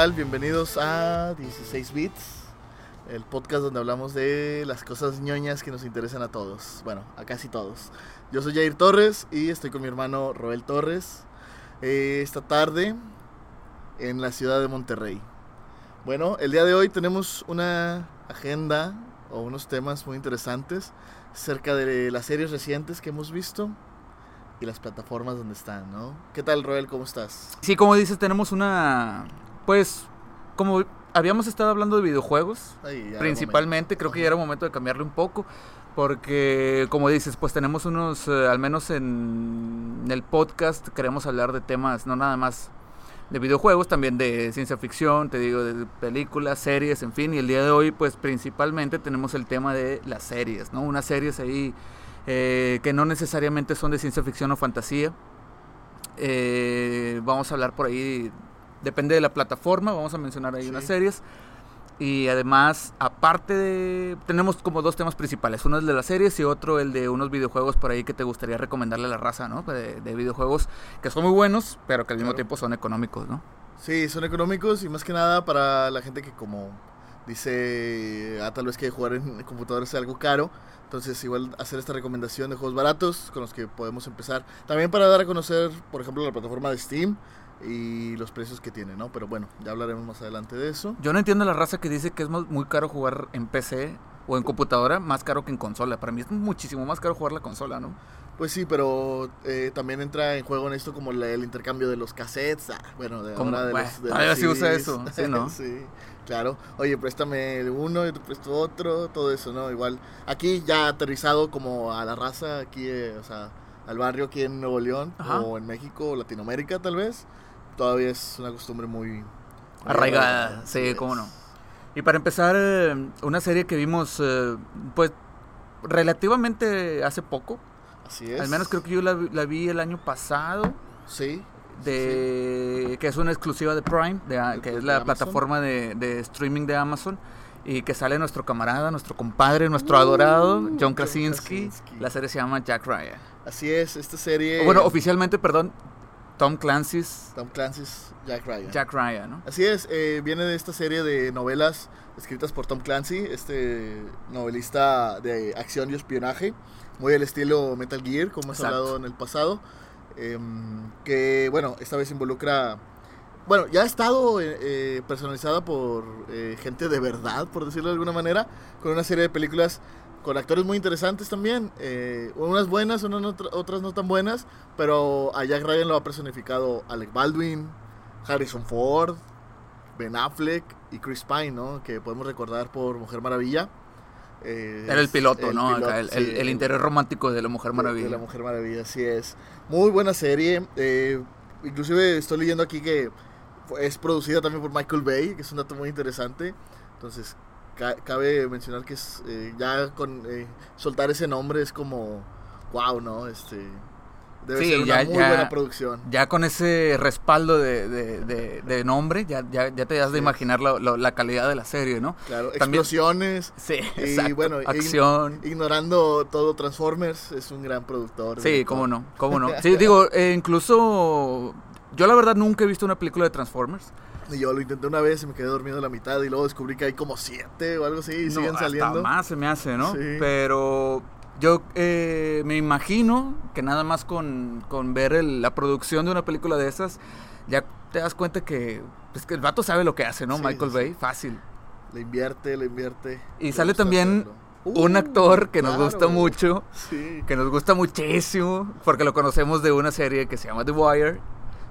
Bienvenidos a 16 Bits, el podcast donde hablamos de las cosas ñoñas que nos interesan a todos. Bueno, a casi todos. Yo soy Jair Torres y estoy con mi hermano Roel Torres eh, esta tarde en la ciudad de Monterrey. Bueno, el día de hoy tenemos una agenda o unos temas muy interesantes cerca de las series recientes que hemos visto y las plataformas donde están, ¿no? ¿Qué tal, Roel? ¿Cómo estás? Sí, como dices, tenemos una. Pues, como habíamos estado hablando de videojuegos, Ay, principalmente, creo que ya era momento de cambiarle un poco. Porque, como dices, pues tenemos unos, eh, al menos en el podcast, queremos hablar de temas, no nada más de videojuegos, también de ciencia ficción, te digo, de películas, series, en fin. Y el día de hoy, pues principalmente tenemos el tema de las series, ¿no? Unas series ahí eh, que no necesariamente son de ciencia ficción o fantasía. Eh, vamos a hablar por ahí, depende de la plataforma, vamos a mencionar ahí Sí. unas series. Y además, aparte de... Tenemos como dos temas principales. Uno es el de las series y otro el de unos videojuegos por ahí que te gustaría recomendarle a la raza, ¿no? De, de videojuegos que son muy buenos, pero que al mismo Claro. tiempo son económicos, ¿no? Sí, son económicos y más que nada para la gente que como dice, ah, tal vez que jugar en computador sea algo caro. Entonces igual hacer esta recomendación de juegos baratos con los que podemos empezar. También para dar a conocer, por ejemplo, la plataforma de Steam y los precios que tiene, ¿no? Pero bueno, ya hablaremos más adelante de eso. Yo no entiendo la raza que dice que es mu- muy caro jugar en PC o en computadora, más caro que en consola. Para mí es muchísimo más caro jugar la consola, ¿no? Pues sí, pero eh, también entra en juego en esto como la- el intercambio de los cassettes. ah, bueno, de Como- ahora de bueno, los, de los se usa eso, sí, ¿no? sí, claro. Oye, préstame el uno, yo te presto otro, todo eso, ¿no? Igual, aquí ya aterrizado como a la raza, aquí, eh, o sea, al barrio aquí en Nuevo León, Ajá. o en México, o Latinoamérica tal vez, todavía es una costumbre muy... Arraigada, sí, es. cómo no. Y para empezar, eh, una serie que vimos, eh, pues, relativamente hace poco. Así es. Al menos creo que yo la, vi- la vi el año pasado. Sí. de que es una exclusiva de Prime, de, De- que de es la Amazon. plataforma de, de streaming de Amazon. Y que sale nuestro camarada, nuestro compadre, nuestro adorado, Uh, John John Krasinski. Krasinski. La serie se llama Jack Ryan. Así es, esta serie... Bueno, oficialmente, perdón, Tom Clancy's Tom Clancy's Jack Ryan. Jack Ryan, ¿no? Así es, eh, viene de esta serie de novelas escritas por Tom Clancy, este novelista de acción y espionaje, muy al estilo Metal Gear, como hemos hablado en el pasado, em, que bueno, esta vez involucra, bueno, ya ha estado eh, eh, personalizada por eh, gente de verdad, por decirlo de alguna manera, con una serie de películas con actores muy interesantes también, eh, unas buenas, unas no- otras no tan buenas, pero a Jack Ryan lo ha personificado Alec Baldwin, Harrison Ford, Ben Affleck y Chris Pine, ¿no? Que podemos recordar por Mujer Maravilla. Eh, Era el piloto, ¿no? piloto, Acá, el, sí, el- el interés romántico de la Mujer Maravilla. De la Mujer Maravilla, así es. Muy buena serie. eh, inclusive estoy leyendo aquí que es producida también por Michael Bay, que es un dato muy interesante. Entonces, ca- cabe mencionar que es, eh, ya con eh, soltar ese nombre es como, wow, ¿no? Este, debe Sí, ser una ya- muy ya- buena producción. Ya con ese respaldo de, de- de- de nombre, ya, ya, ya te das de Sí. imaginar la, la- la calidad de la serie, ¿no? Claro, También- explosiones. Sí, Y exacto. bueno, acción. Ignorando todo Transformers, es un gran productor. Sí, cómo no, cómo no. Sí, digo, eh, incluso yo la verdad nunca he visto una película de Transformers. Y yo lo intenté una vez y me quedé dormido a la mitad y luego descubrí que hay como siete o algo así y No, siguen hasta saliendo. más se me hace, ¿no? Sí. Pero yo eh, me imagino que nada más con, con ver el- la producción de una película de esas, ya te das cuenta que, pues, que el vato sabe lo que hace, ¿no? Sí, Michael sí, Bay, fácil. Le invierte, le invierte. Y le sale también. Un Uh, actor que nos gusta mucho, Sí. que nos gusta muchísimo, porque lo conocemos de una serie que se llama The Wire,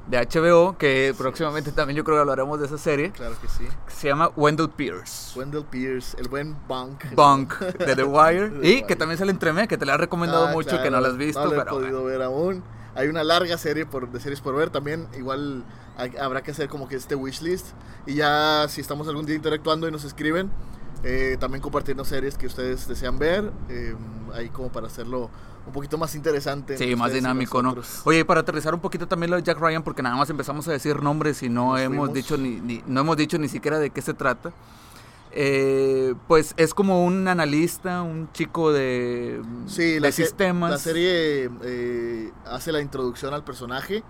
de HBO, que Sí. próximamente también yo creo que hablaremos de esa serie, Claro que sí. que se llama Wendell Pierce. Wendell Pierce, el buen Bunk. Bunk de The Wire. The y Wire. que también sale entre que te la he recomendado Ah, mucho, que claro, no la has visto, No la he pero podido ver aún. Hay una larga serie por, de series por ver. También igual hay- habrá que hacer como que este wishlist. Y ya si estamos algún día interactuando y nos escriben, eh, también compartirnos series que ustedes desean ver. eh, ahí como para hacerlo un poquito más interesante. Sí, más dinámico, ¿no? Oye, para aterrizar un poquito también lo de Jack Ryan, porque nada más empezamos a decir nombres y no Nos hemos fuimos. dicho ni, ni- no hemos dicho ni siquiera de qué se trata. Eh, pues es como un analista, un chico de, Sí, de la, sistemas. la serie eh, hace la introducción al personaje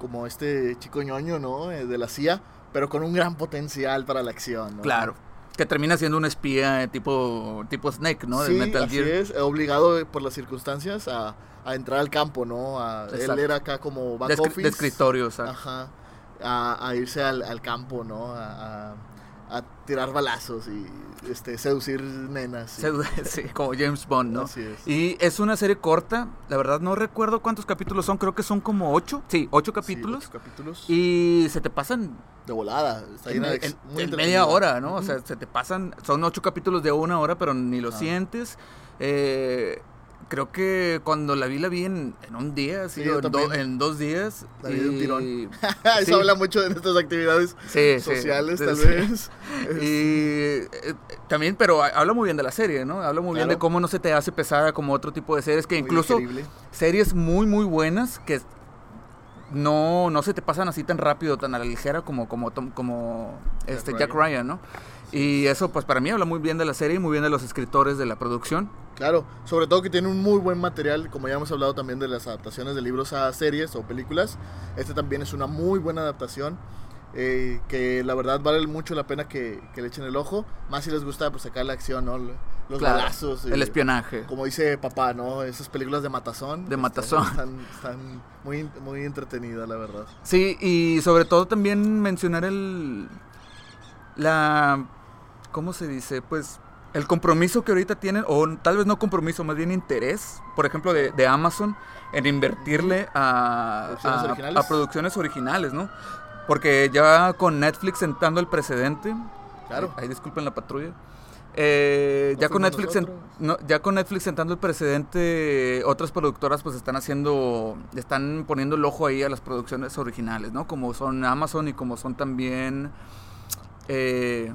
como este chico ñoño, ¿no? Eh, de la CIA, pero con un gran potencial para la acción, ¿no? Claro. Que termina siendo un espía tipo, tipo Snake, ¿no? Sí, Metal así Gear. es, obligado por las circunstancias a, a entrar al campo, ¿no? A- él era acá como back De, office. de escritorio. Ajá. A, a irse al, al campo, ¿no? A, a- tirar balazos y este, seducir nenas. y- sí, como James Bond, ¿no? Así es. Y es una serie corta, la verdad no recuerdo cuántos capítulos son, creo que son como ocho, sí, ocho Sí, capítulos. ocho capítulos. Y se te pasan de volada. Está en, en- muy en media hora, ¿no? O sea, se te pasan, son ocho capítulos de una hora, pero ni lo Ah. sientes. Eh, creo que cuando la vi, la vi en, en un día, Sí, o en, do- en dos días. La vi de un y- tirón. Eso sí. habla mucho de nuestras actividades Sí, sociales, tal vez. Y eh, también, pero ha- habla muy bien de la serie, ¿no? Habla muy bien de cómo no se te hace pesada como otro tipo de series, que Muy incluso digerible. series muy, muy buenas que no, no se te pasan así tan rápido, tan a la ligera como, como, como este Jack Ryan. Ryan, ¿no? Y eso, pues para mí habla muy bien de la serie y muy bien de los escritores de la producción. Claro, sobre todo que tiene un muy buen material, como ya hemos hablado también de las adaptaciones de libros a series o películas. Este también es una muy buena adaptación, eh, que la verdad vale mucho la pena que, que le echen el ojo, más si les gusta pues sacar la acción, ¿no? Los Claro, balazos. el espionaje. Como dice papá, ¿no? Esas películas de matazón. De matazón. Están, están muy, muy entretenidas, la verdad. Sí, y sobre todo también mencionar el. La. ¿Cómo se dice? Pues el compromiso que ahorita tienen, o tal vez no compromiso, más bien interés, por ejemplo, de, de Amazon en invertirle a, Producciones a- originales. a producciones originales, ¿no? Porque ya con Netflix sentando el precedente, Claro. Ahí disculpen la patrulla. Eh, No ya con Netflix no, ya con Netflix sentando el precedente, otras productoras pues están haciendo, están poniendo el ojo ahí a las producciones originales, ¿no? Como son Amazon y como son también, eh,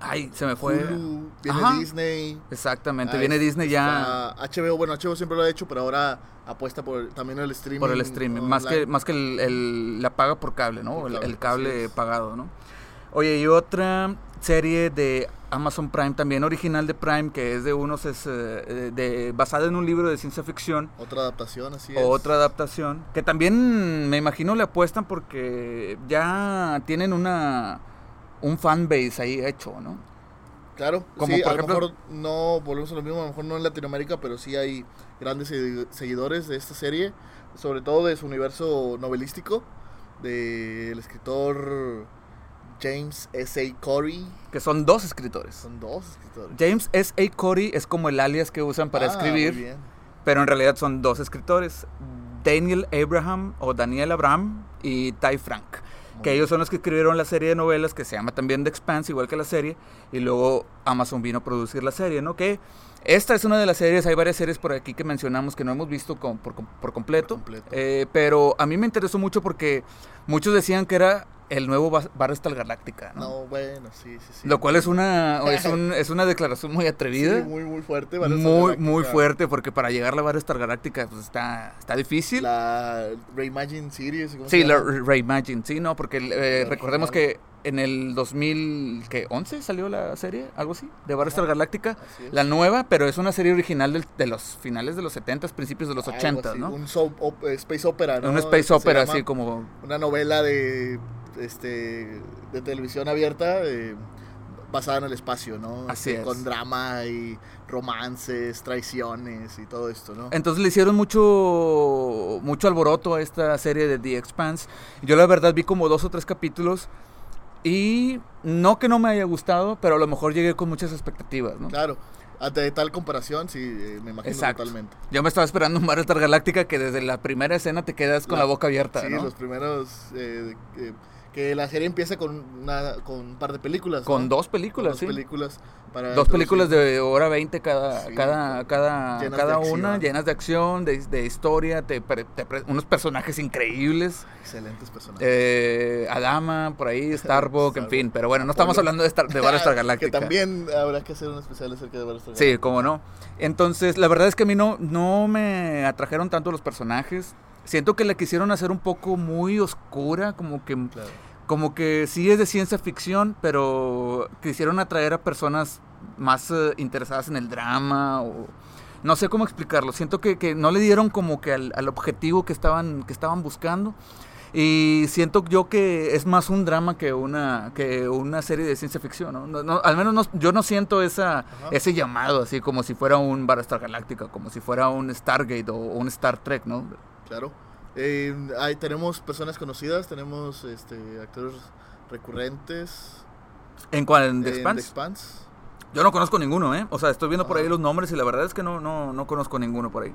ay, se me fue. Hulu, viene Ajá. Disney. Exactamente, Ah, viene Disney ya HBO, bueno, HBO siempre lo ha hecho, pero ahora apuesta por también el streaming. por el streaming, más que más que el, el- la paga por cable, ¿no? Por El, cable, el pagado, ¿no? Oye, y otra serie de Amazon Prime, también original de Prime, que es de unos, es, eh, de, basada en un libro de ciencia ficción, Otra adaptación, así es. otra adaptación, que también me imagino le apuestan porque ya tienen una un fanbase ahí hecho, ¿no? Claro, Como sí, por a ejemplo- lo mejor no, volvemos a lo mismo, a lo mejor no en Latinoamérica, pero sí hay grandes segui- seguidores de esta serie, sobre todo de su universo novelístico, del escritor James S.A. Corey. Que son dos escritores. Son dos escritores. James S.A. Corey es como el alias que usan para Ah, escribir. muy bien. Pero en realidad son dos escritores, Daniel Abraham o Daniel Abraham y Ty Frank, que ellos son los que escribieron la serie de novelas que se llama también The Expanse, igual que la serie, y luego Amazon vino a producir la serie, ¿no? Que esta es una de las series, hay varias series por aquí que mencionamos que no hemos visto con- por, com- por completo, Por completo. eh, pero a mí me interesó mucho porque muchos decían que era el nuevo Bar- Battlestar Galactica, ¿no? No, bueno, sí, sí, sí. Lo cual es una, es, un- es una declaración muy atrevida. Sí, muy, muy fuerte. Battlestar Muy, muy fuerte, porque para llegar a la Galáctica pues, está, está difícil. La Reimagine Series. ¿cómo sí, se la? Reimagine, sí, ¿no? Porque eh, recordemos que en el 2011 salió la serie, algo así, de Battlestar Galáctica. Así es. La nueva, pero es una serie original del- de los finales de los 70s, principios de los Algo 80s, así, ¿no? Un soap op- eh, space opera, ¿no? Una space opera, así como... Una novela de, este, de televisión abierta eh, basada en el espacio, ¿no? Así Este, es. Con drama y romances, traiciones y todo esto, ¿no? Entonces le hicieron mucho mucho alboroto a esta serie de The Expanse. Yo la verdad vi como dos o tres capítulos y no que no me haya gustado, pero a lo mejor llegué con muchas expectativas, ¿no? Claro. Ante tal comparación, sí, eh, me imagino Exacto. totalmente. Yo me estaba esperando un Battlestar Galáctica que desde la primera escena te quedas con la, La- boca abierta, Sí, ¿no? los primeros... eh, eh, que la serie empieza con, una, con un par de películas. Con dos Con películas, dos sí. películas. Para Dos películas de hora 20 cada, Sí, cada, cada, llenas cada una, llenas de acción, de, de historia, te, te unos personajes increíbles. Excelentes personajes. Eh, Adama, por ahí, Starbuck, en fin. Pero bueno, no estamos hablando de, Star, de Battlestar Galactica. Que también habrá que hacer un especial acerca de Battlestar Sí, Galactica. cómo no. Entonces, la verdad es que a mí no, no me atrajeron tanto los personajes. Siento que la quisieron hacer un poco muy oscura, como que, Claro. como que sí es de ciencia ficción, pero quisieron atraer a personas más eh, interesadas en el drama o no sé cómo explicarlo. Siento que, que no le dieron como que al, al objetivo que estaban, que estaban buscando. Y siento yo que es más un drama que una, que una serie de ciencia ficción, ¿no? No- no, al menos no- yo no siento esa, Ajá. ese llamado así como si fuera un Battlestar Galactica, como si fuera un Stargate o un Star Trek, ¿no? Claro. Eh, tenemos personas conocidas, tenemos este, actores recurrentes. En a en The The Expanse, yo no conozco ninguno, ¿eh? O sea, estoy viendo por ahí los nombres y la verdad es que no, no, no conozco ninguno por ahí.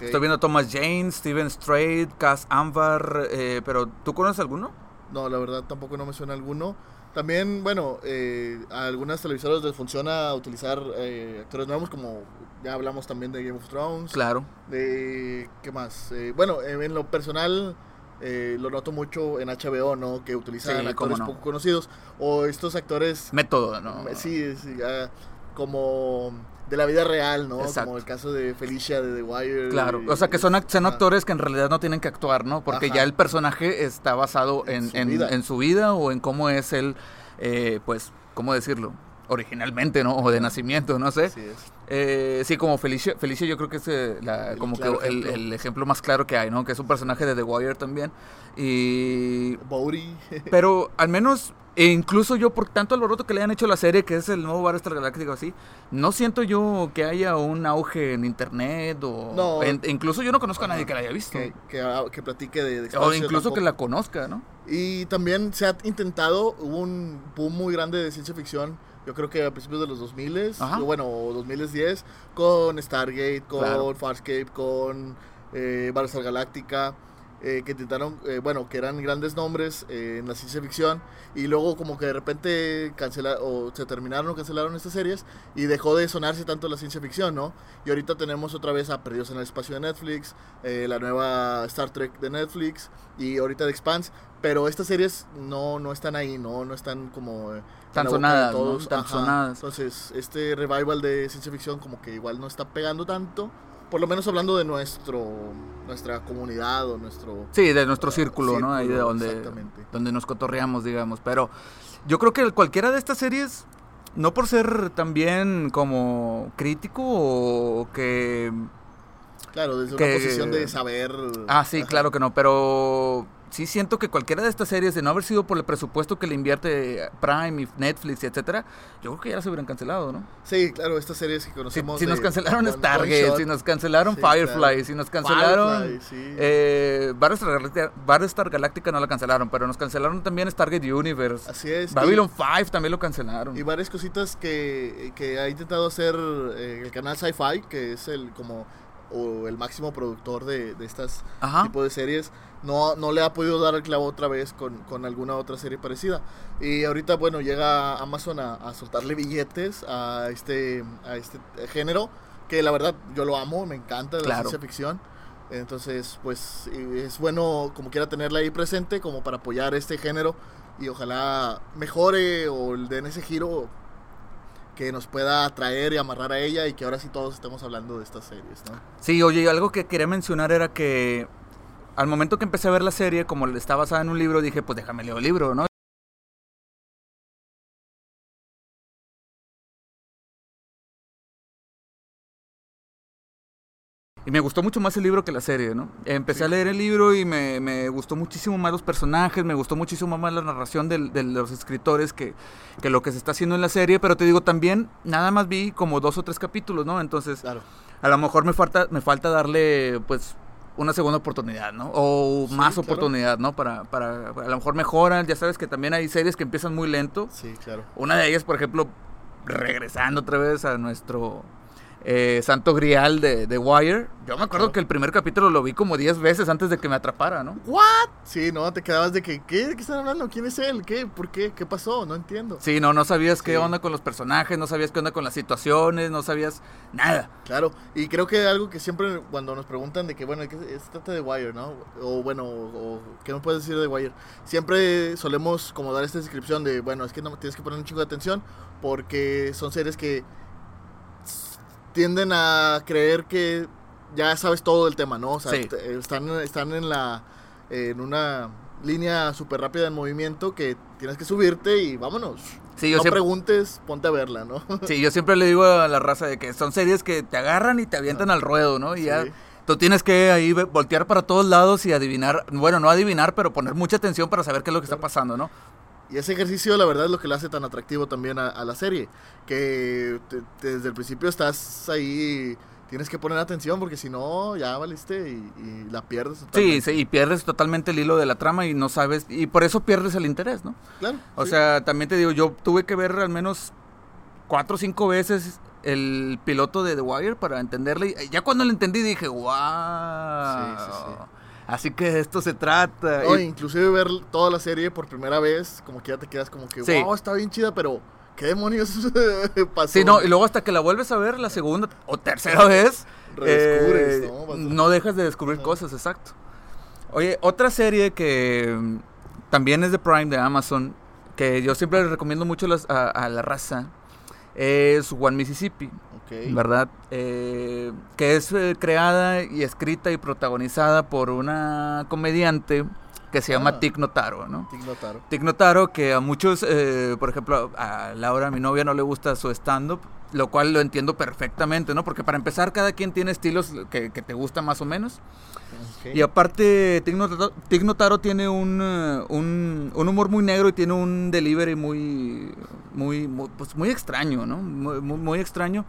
Estoy viendo a Thomas Jane, Steven Strait, Cass Anvar, eh, pero ¿tú conoces alguno? No, la verdad tampoco no me suena alguno. También, bueno, eh, a algunas televisoras les funciona utilizar eh, actores nuevos, como ya hablamos también de Game of Thrones. Claro. De, ¿Qué más? Eh, bueno, eh, en lo personal eh, lo noto mucho en HBO, ¿no? Que utilizan Sí, actores no. poco conocidos. O estos actores, Método, ¿no? sí, sí, ah, como de la vida real, ¿no? Exacto. Como el caso de Felicia de The Wire. Claro, y- o sea que son, son actores que en realidad no tienen que actuar, ¿no? Porque Ajá. ya el personaje está basado En en, su en- vida. en su vida o en cómo es él, eh, pues, ¿cómo decirlo? Originalmente, ¿no? O de nacimiento, no sé. Así es. Eh, sí, como Felicia, Felicia yo creo que es eh, la- El como claro que el, ejemplo. el ejemplo más claro que hay, ¿no? Que es un personaje de The Wire también. Y... Bodhi. Pero al menos, e incluso yo por tanto alboroto que le han hecho a la serie, que es el nuevo Battlestar Galáctico así, no siento yo que haya un auge en internet o... No. en- incluso yo no conozco a nadie que la haya visto. que, que, ah, que platique de, de O incluso que la conozca, ¿no? Y también se ha intentado, hubo un boom muy grande de ciencia ficción, yo creo que a principios de los 2000, Ajá. o bueno, 2010, con Stargate, con Claro. Farscape, con eh, Battlestar Galactica, eh, que intentaron, eh, bueno, que eran grandes nombres eh, en la ciencia ficción, y luego como que de repente cancela, o se terminaron o cancelaron estas series, y dejó de sonarse tanto la ciencia ficción, ¿no? Y ahorita tenemos otra vez a Perdidos en el Espacio de Netflix, la nueva Star Trek de Netflix, y ahorita de Expanse, pero estas series no, no están ahí, no, no están como... Tan sonadas, Tan sonadas. Entonces, este revival de ciencia ficción como que igual no está pegando tanto, por lo menos hablando de nuestro nuestra comunidad o nuestro... Sí, de nuestro círculo, ¿no? Ahí de donde, exactamente. donde nos cotorreamos, digamos. Pero yo creo que cualquiera de estas series, no por ser también como crítico o que... Claro, desde que- una posición de saber... Ah, sí, ajá. claro que no, pero sí siento que cualquiera de estas series, de no haber sido por el presupuesto que le invierte Prime y Netflix y etcétera, yo creo que ya se hubieran cancelado, ¿no? Sí, claro, estas series que conocemos... si nos de cancelaron One- Stargate, Shot, si nos cancelaron Sí, Firefly, claro. si nos cancelaron... Firefly, sí. Eh, Battlestar, Galactica, Battlestar Galactica no la cancelaron, pero nos cancelaron también Stargate Universe. Así es. y- Babylon 5 también lo cancelaron. Y varias cositas que, que ha intentado hacer eh, el canal Sci-Fi, que es el como o el máximo productor de, de estas Ajá. tipo de series, no, no le ha podido dar el clavo otra vez con, con alguna otra serie parecida. Y ahorita, bueno, llega Amazon a, a soltarle billetes a este, a este género, que la verdad yo lo amo, me encanta la Claro. ciencia ficción. Entonces, pues es bueno como quiera tenerla ahí presente como para apoyar este género y ojalá mejore o den ese giro que nos pueda atraer y amarrar a ella y que ahora sí todos estemos hablando de estas series, ¿no? Sí, oye, algo que quería mencionar era que al momento que empecé a ver la serie, como está basada en un libro, dije, pues déjame leer el libro, ¿no? Y me gustó mucho más el libro que la serie, ¿no? Empecé Sí. a leer el libro y me, me gustó muchísimo más los personajes, me gustó muchísimo más la narración del- de, los escritores que, que lo que se está haciendo en la serie, pero te digo, también nada más vi como dos o tres capítulos, ¿no? Entonces, Claro. a lo mejor me falta, me falta darle, pues, una segunda oportunidad, ¿no? O Sí, más claro. oportunidad, ¿no? Para, para, a lo mejor mejoran, ya sabes que también hay series que empiezan muy lento. Sí, claro. Una de ellas, por ejemplo, regresando otra vez a nuestro eh, santo grial de, de Wire. Yo me acuerdo que el primer capítulo lo vi como 10 veces antes de que me atrapara, ¿no? ¿What? Sí, no, te quedabas de que, ¿qué? ¿De qué están hablando? ¿Quién es él? ¿Qué? ¿Por qué? ¿Qué pasó? No entiendo. Sí, no, no sabías qué onda con los personajes, no sabías qué onda con las situaciones, no sabías nada. Claro, y creo que algo que siempre cuando nos preguntan de que, bueno, ¿qué se trata de Wire, no? O bueno, o, o, ¿qué me puedes decir de Wire? Siempre solemos como dar esta descripción de, bueno, es que no tienes que poner un chingo de atención porque son series que tienden a creer que ya sabes todo del tema, ¿no? O sea, Sí. están, están en la en una línea súper rápida en movimiento que tienes que subirte y vámonos. Sí, yo no siempre- preguntes, ponte a verla, ¿no? Sí, yo siempre le digo a la raza de que son series que te agarran y te avientan al ruedo, ¿no? Y ya Sí. Tú tienes que ahí voltear para todos lados y adivinar, bueno, no adivinar, pero poner mucha atención para saber qué es lo que está pasando, ¿no? Y ese ejercicio, la verdad, es lo que le hace tan atractivo también a, a la serie. Que te- te- desde el principio estás ahí, tienes que poner atención porque si no, ya valiste y, y la pierdes. Sí, totalmente. sí, y pierdes totalmente el hilo de la trama y no sabes, y por eso pierdes el interés, ¿no? Claro. O sí. sea, también te digo, yo tuve que ver al menos cuatro o cinco veces el piloto de The Wire para entenderle. Y ya cuando lo entendí dije, wow. Sí, sí, sí. Así que de esto se trata. No, Y- inclusive ver toda la serie por primera vez, como que ya te quedas como que, Sí. wow, está bien chida, pero ¿qué demonios pasó? Sí, no, y luego hasta que la vuelves a ver la segunda o tercera vez, Redescubres, eh, ¿no? Dejas de descubrir Ajá. cosas, exacto. Oye, otra serie que mm, también es de Prime, de Amazon, que yo siempre le recomiendo mucho las- a, a la raza, es One Mississippi, ¿verdad? Eh, que es eh, creada y escrita y protagonizada por una comediante que se llama Ah. Tig Notaro, ¿no? Tig Notaro. Tig Notaro, que a muchos, eh, por ejemplo, a Laura, mi novia, no le gusta su stand-up, lo cual lo entiendo perfectamente, ¿no? Porque para empezar, cada quien tiene estilos que, que te gustan más o menos. Y aparte, Tig Notaro, Tig Notaro tiene un, eh, un, un humor muy negro y tiene un delivery muy, muy, muy, pues muy extraño, ¿no? Muy extraño.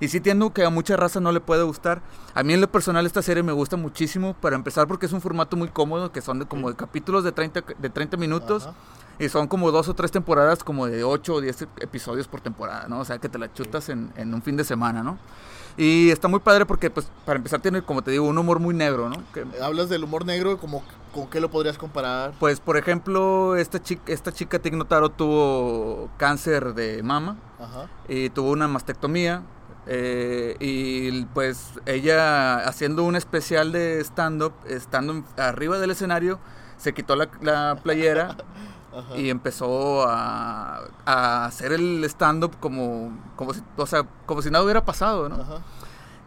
Y sí entiendo que a mucha raza no le puede gustar. A mí en lo personal esta serie me gusta muchísimo, para empezar porque es un formato muy cómodo, que son de como de capítulos de 30, de 30 minutos. Ajá. Y son como dos o tres temporadas, como de 8 o 10 episodios por temporada, ¿no? O sea, que te la chutas en, en un fin de semana, ¿no? Y está muy padre porque, pues, para empezar, tiene, como te digo, un humor muy negro, ¿no? Que, Hablas del humor negro, como ¿con qué lo podrías comparar? pues, por ejemplo, esta chica, esta chica Tig Notaro tuvo cáncer de mama Ajá. y tuvo una mastectomía. Eh, y pues ella haciendo un especial de stand-up, estando arriba del escenario, se quitó la, la playera Ajá. y empezó a, a hacer el stand-up como, como, si, o sea, como si nada hubiera pasado, ¿no? Ajá.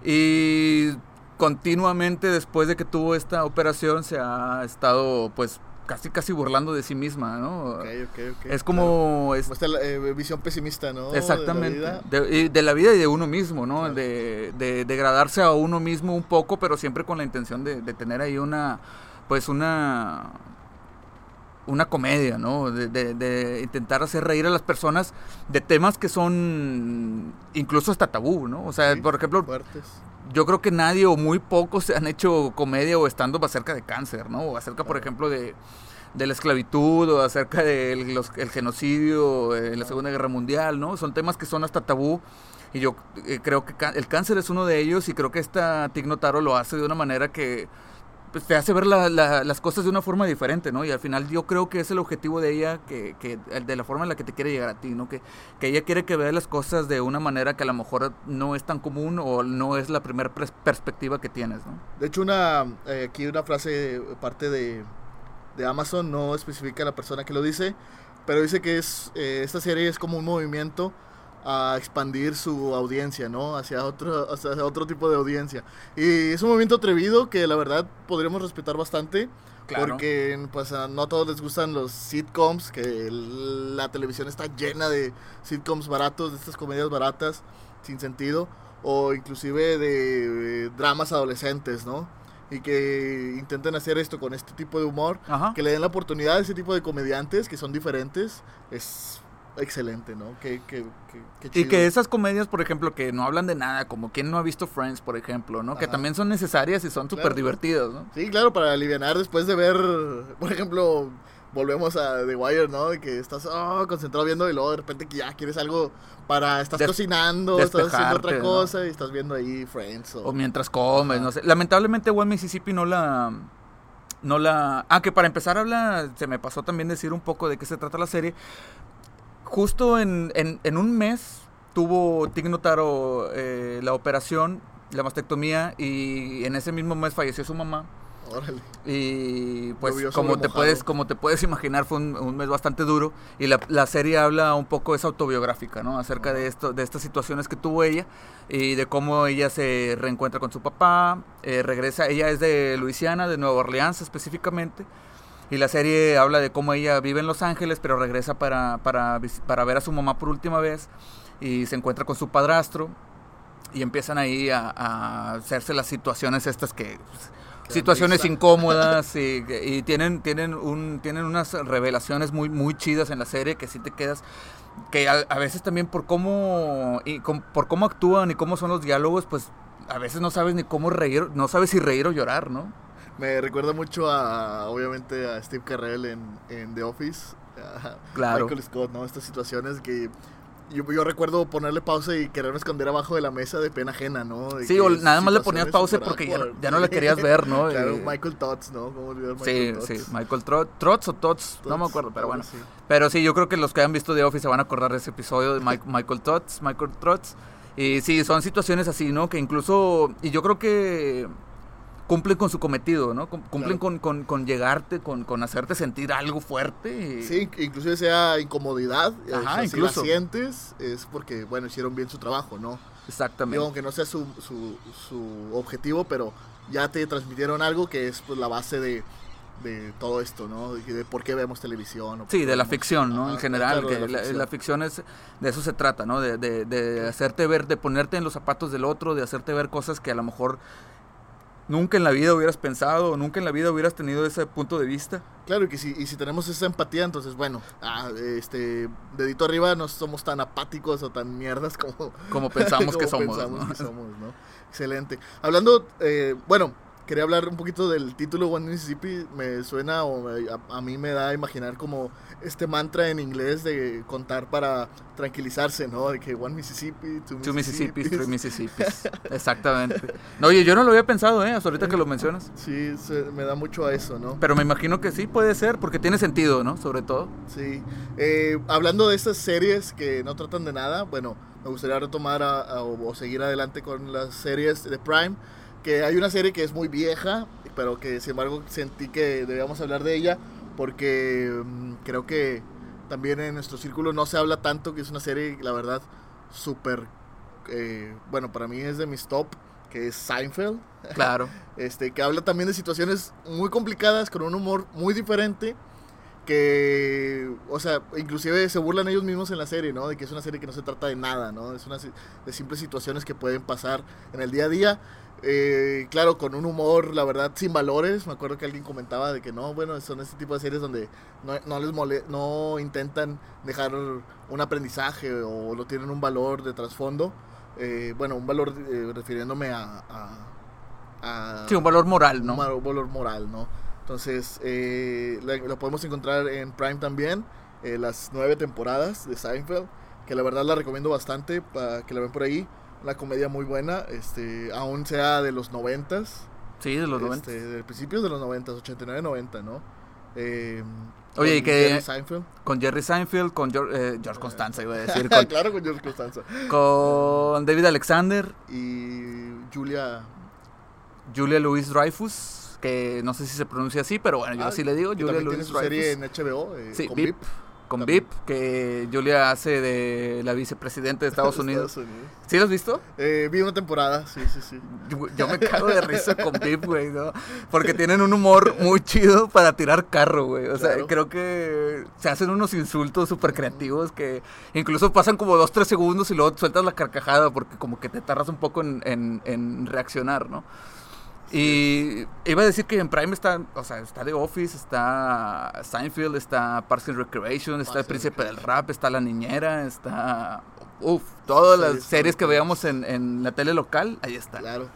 Y continuamente después de que tuvo esta operación se ha estado pues casi casi burlando de sí misma, ¿no? Ok, ok, ok. Es como... es- esta eh, visión pesimista, ¿no? De la Exactamente. De, la vida y de uno mismo, ¿no? Claro. De, de degradarse a uno mismo un poco, pero siempre con la intención de, tener ahí una, pues una, una comedia, ¿no? De, intentar hacer reír a las personas de temas que son incluso hasta tabú, ¿no? O sea, Sí, por ejemplo, Fuertes. Yo creo que nadie o muy pocos se han hecho comedia o stand-up acerca de cáncer, ¿no? O acerca, por ejemplo, de, de la esclavitud o acerca del genocidio, eh, la. Segunda Guerra Mundial, ¿no? Son temas que son hasta tabú. Y yo eh, creo que el cáncer es uno de ellos y creo que esta Tig Notaro lo hace de una manera que pues, te hace ver la- la- las cosas de una forma diferente, ¿no? Y al final yo creo que es el objetivo de ella, que, que de la forma en la que te quiere llegar a ti, ¿no? Que, que ella quiere que veas las cosas de una manera que a lo mejor no es tan común o no es la primera pers- perspectiva que tienes, ¿no? De hecho, una eh, aquí una frase parte de, de Amazon, no especifica la persona que lo dice, pero dice que es eh, esta serie es como un movimiento a expandir su audiencia, ¿no? Hacia otro, hacia otro tipo de audiencia. Y es un movimiento atrevido que la verdad podríamos respetar bastante. Claro. Porque pues no a todos les gustan los sitcoms, que la televisión está llena de sitcoms baratos, de estas comedias baratas, sin sentido, o inclusive de dramas adolescentes, ¿no? Y que intenten hacer esto con este tipo de humor, Ajá. que le den la oportunidad a ese tipo de comediantes que son diferentes, es excelente, ¿no? Qué, qué, qué, qué Y chido. que esas comedias, por ejemplo, que no hablan de nada, como quien no ha visto Friends, por ejemplo, ¿no? Que también son necesarias y son súper Claro. divertidas, ¿no? Sí, claro, para aliviar después de ver, por ejemplo, volvemos a The Wire, ¿no? De que estás oh, concentrado viendo y luego de repente que ya quieres algo para, estás Des- cocinando, estás haciendo otra despejarte, ¿no? cosa y estás viendo ahí Friends. O, O mientras comes, Ajá. no sé. Lamentablemente, One Mississippi no la. No la. Ah, que para empezar habla. Se me pasó también decir un poco de qué se trata la serie. Justo en, en, en un mes tuvo Tig Notaro eh, la operación, la mastectomía, y en ese mismo mes falleció su mamá. Órale. Y pues como te mojado. puedes como te puedes imaginar fue un, un mes bastante duro y la, la serie habla un poco es autobiográfica no acerca de esto de estas situaciones que tuvo ella y de cómo ella se reencuentra con su papá eh, regresa ella es de Luisiana de Nueva Orleans específicamente y la serie habla de cómo ella vive en Los Ángeles pero regresa para para para ver a su mamá por última vez y se encuentra con su padrastro y empiezan ahí a, a hacerse las situaciones estas que... pues, situaciones risa. incómodas y, y tienen tienen un tienen unas revelaciones muy muy chidas en la serie que sí te quedas que a, a veces también por cómo y por cómo actúan y cómo son los diálogos pues a veces no sabes ni cómo reír no sabes si reír o llorar no Me recuerda mucho a, obviamente, a Steve Carell en, en The Office. a Claro. Michael Scott, ¿no? Estas situaciones que yo, yo recuerdo ponerle pausa y quererme esconder abajo de la mesa de pena ajena, ¿no? De Sí, o nada más le ponías pausa porque ya, ya no la querías ver, ¿no? claro, Y- Michael Tots, ¿no? ¿Cómo olvidar sí, Michael Tots? sí, Michael Trot, Trots o Tots, no me Tots, acuerdo, pero bueno. así. Pero sí, yo creo que los que han visto The Office se van a acordar de ese episodio de Mike- Michael Trots, Michael Trots. Y sí, son situaciones así, ¿no? Que incluso, y yo creo que cumplen con su cometido, ¿no? Cum- Cumplen Claro. con, con, con llegarte, con, con hacerte sentir algo fuerte. Sí, inclusive sea incomodidad, eh, Ajá, o sea, incluso. si la sientes es porque, bueno, hicieron bien su trabajo, ¿no? Digo, Exactamente. aunque no sea su, su, su objetivo, pero ya te transmitieron algo que es pues, la base de, de todo esto, ¿no? De, de por qué vemos televisión. o Sí, de la vemos- ficción, ¿no? Ajá, en general, claro, que la, ficción. la ficción es, de eso se trata, ¿no? De, de, de hacerte ver, de ponerte en los zapatos del otro, de hacerte ver cosas que a lo mejor nunca en la vida hubieras pensado, o nunca en la vida hubieras tenido ese punto de vista. Claro, y que si, y si tenemos esa empatía, entonces, bueno, ah, este, dedito arriba, no somos tan apáticos o tan mierdas como, Como pensamos que como somos, pensamos ¿no? que somos, ¿no? Excelente. Hablando, eh, bueno, quería hablar un poquito del título One Mississippi. Me suena o me- a, a mí me da a imaginar como este mantra en inglés de contar para tranquilizarse, ¿no? De que One Mississippi, Two, Two Mississippi. Three Mississippis. Exactamente. No, oye, yo no lo había pensado, ¿eh? Hasta ahorita que lo mencionas. Sí, se- me da mucho a eso, ¿no? Pero me imagino que sí puede ser, porque tiene sentido, ¿no? Sobre todo. Sí. Eh, hablando de estas series que no tratan de nada, bueno, me gustaría retomar a- a- o, o seguir adelante con las series de Prime. Que hay una serie que es muy vieja, pero que sin embargo sentí que debíamos hablar de ella porque mm, creo que también en nuestro círculo no se habla tanto, que es una serie, la verdad, súper... eh, bueno, para mí es de mis top, que es Seinfeld Claro. este, que habla también de situaciones muy complicadas con un humor muy diferente que, o sea, inclusive se burlan ellos mismos en la serie, ¿no? De que es una serie que no se trata de nada, ¿no? Es una de simples situaciones que pueden pasar en el día a día. Eh, claro, con un humor, la verdad, sin valores. Me acuerdo que alguien comentaba de que no, bueno, son este tipo de series donde no, no les mole no intentan dejar un aprendizaje o no tienen un valor de trasfondo. Eh, bueno, un valor eh, refiriéndome a- a, a Sí, un valor moral, ¿no? un valor moral, ¿no? Entonces, eh, la- lo podemos encontrar en Prime también, eh, las nueve temporadas de Seinfeld, que la verdad la recomiendo bastante para que la ven por ahí. Una comedia muy buena, este, aún sea de los noventas, Sí, de los 90. este, de principios de los noventas, 89, 90, ¿no? Eh, Oye, y con que- Jerry Seinfeld. Con Jerry Seinfeld, con George, eh, George Constanza, iba a decir. Con, claro, con George Costanza. con David Alexander, Y Julia... Julia Louis Dreyfus, que no sé si se pronuncia así, pero bueno, yo ah, así le digo, Julia también tiene Louis su serie Dreyfus. en HBO, eh, Sí, con. Con. VIP, que Julia hace de la vicepresidenta de Estados Unidos. Estados Unidos. ¿Sí lo has visto? Eh, vi una temporada, sí, sí, sí. Yo, yo me cago de risa con VIP, güey, ¿no? Porque tienen un humor muy chido para tirar carro, güey. O sea, Claro. creo que se hacen unos insultos súper creativos que incluso pasan como dos, tres segundos y luego sueltas la carcajada porque como que te tardas un poco en, en- en reaccionar, ¿no? Y iba a decir que en Prime está, o sea, está The Office, está Seinfeld, está Parks and Recreation, está El Príncipe del Rap, está La Niñera, está... Uf, todas las Series que veíamos en, en la tele local, ahí está. Claro.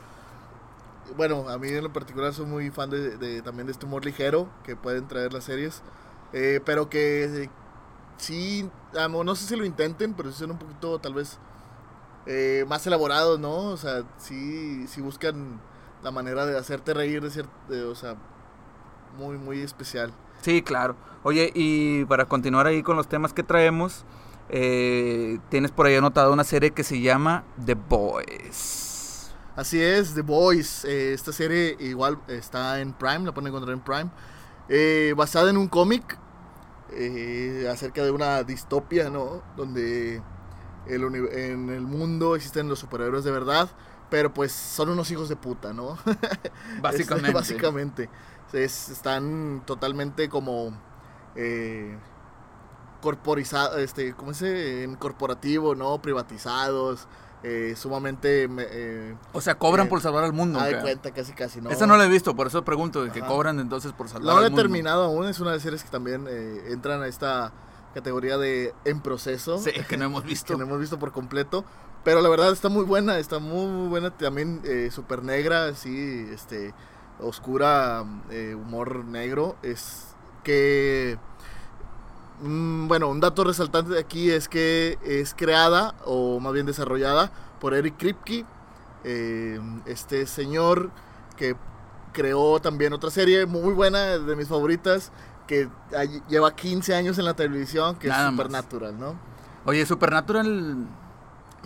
Bueno, a mí en lo particular soy muy fan de, de- también de este humor ligero que pueden traer las series. eh, pero que eh, sí, amo, no sé si lo intenten, pero sí son un poquito tal vez eh, más elaborados, ¿no? O sea, sí, sí buscan la manera de hacerte reír de cierto, o sea, muy, muy especial. Sí, claro. Oye, y para continuar ahí con los temas que traemos, eh, tienes por ahí anotado una serie que se llama The Boys. Así es, The Boys. eh, esta serie igual está en Prime, la pueden encontrar en Prime. eh, basada en un cómic acerca de una distopia, ¿no? Donde el en el mundo existen los superhéroes de verdad, pero pues son unos hijos de puta, ¿no? Básicamente. Este, básicamente. Es- están totalmente como eh, corporizados, este, ¿cómo se? En corporativo, ¿no? Privatizados. eh, sumamente... me- eh, O sea, cobran Eh, por salvar al mundo. haz de cuenta casi casi, ¿no? Esa no la he visto, por eso pregunto, de que Ajá. cobran entonces por salvar No al he mundo. terminado aún, es una de las series que también eh, entran a esta categoría de en proceso. Sí, que no hemos visto. que no hemos visto por completo. Pero la verdad está muy buena, está muy, muy buena. También eh, súper negra, así, este, oscura, eh, humor negro. Es que, mm, bueno, un dato resaltante de aquí es que es creada, o más bien desarrollada, por Eric Kripke, eh, este señor que creó también otra serie muy buena, de mis favoritas, que lleva 15 años en la televisión, que Nada es más. Supernatural, ¿no? Oye, Supernatural.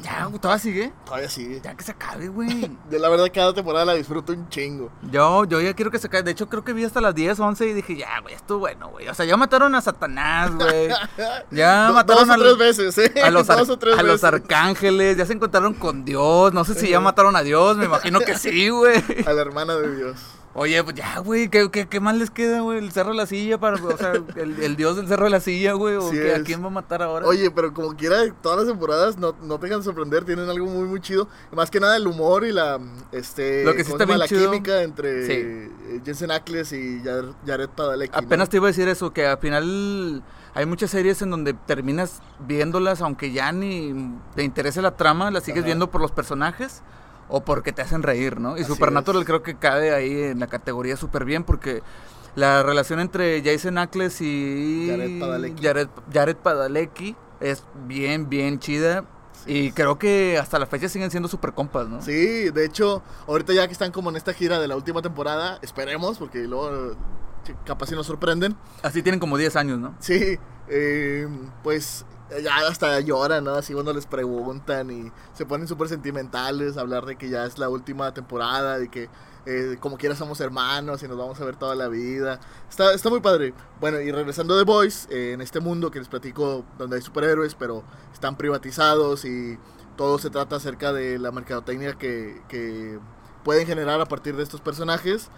Ya, todavía sigue. Todavía sigue. Ya que se acabe, güey. De la verdad, cada temporada la disfruto un chingo. Yo, yo ya quiero que se acabe. De hecho, creo que vi hasta las 10, 11 y dije, ya, güey, esto bueno, güey. O sea, ya mataron a Satanás, güey. Ya Do- mataron dos o a, tres veces, ¿eh? a los, Dos o tres a los arcángeles. Ya se encontraron con Dios. No sé si ya mataron a Dios. Me imagino que sí, güey. A la hermana de Dios. Oye, pues ya, güey. ¿qué, qué, qué más les queda, güey? El cerro de la silla para. O sea, el, el Dios del cerro de la silla, güey. ¿O Sí qué? a quién va a matar ahora? Oye, pero como quiera, todas las temporadas no, no te dejan de sorprender, tienen algo muy, muy chido. Más que nada el humor y la, este, Lo que la chido. química entre Sí. Jensen Ackles y Jared, Padalecki. ¿no? Apenas te iba a decir eso, que al final hay muchas series en donde terminas viéndolas, aunque ya ni te interese la trama, las sigues Ajá. viendo por los personajes o porque te hacen reír, ¿no? Y Así Supernatural es. creo que cae ahí en la categoría súper bien porque la relación entre Jason Ackles y Jared Padalecki. Jared, Jared Padalecki es bien, bien chida. Y creo que hasta la fecha siguen siendo súper compas, ¿no? Sí, de hecho, ahorita ya que están como en esta gira de la última temporada, esperemos, porque luego capaz si nos sorprenden. Así tienen como 10 años, ¿no? Sí, eh, pues ya hasta lloran, ¿no? Así cuando les preguntan y se ponen súper sentimentales, hablar de que ya es la última temporada, de que eh, como quiera somos hermanos y nos vamos a ver toda la vida. Está, está muy padre. Bueno, y regresando de Boys, eh, en este mundo que les platico, donde hay superhéroes, pero están privatizados y todo se trata acerca de la mercadotecnia que, que pueden generar a partir de estos personajes.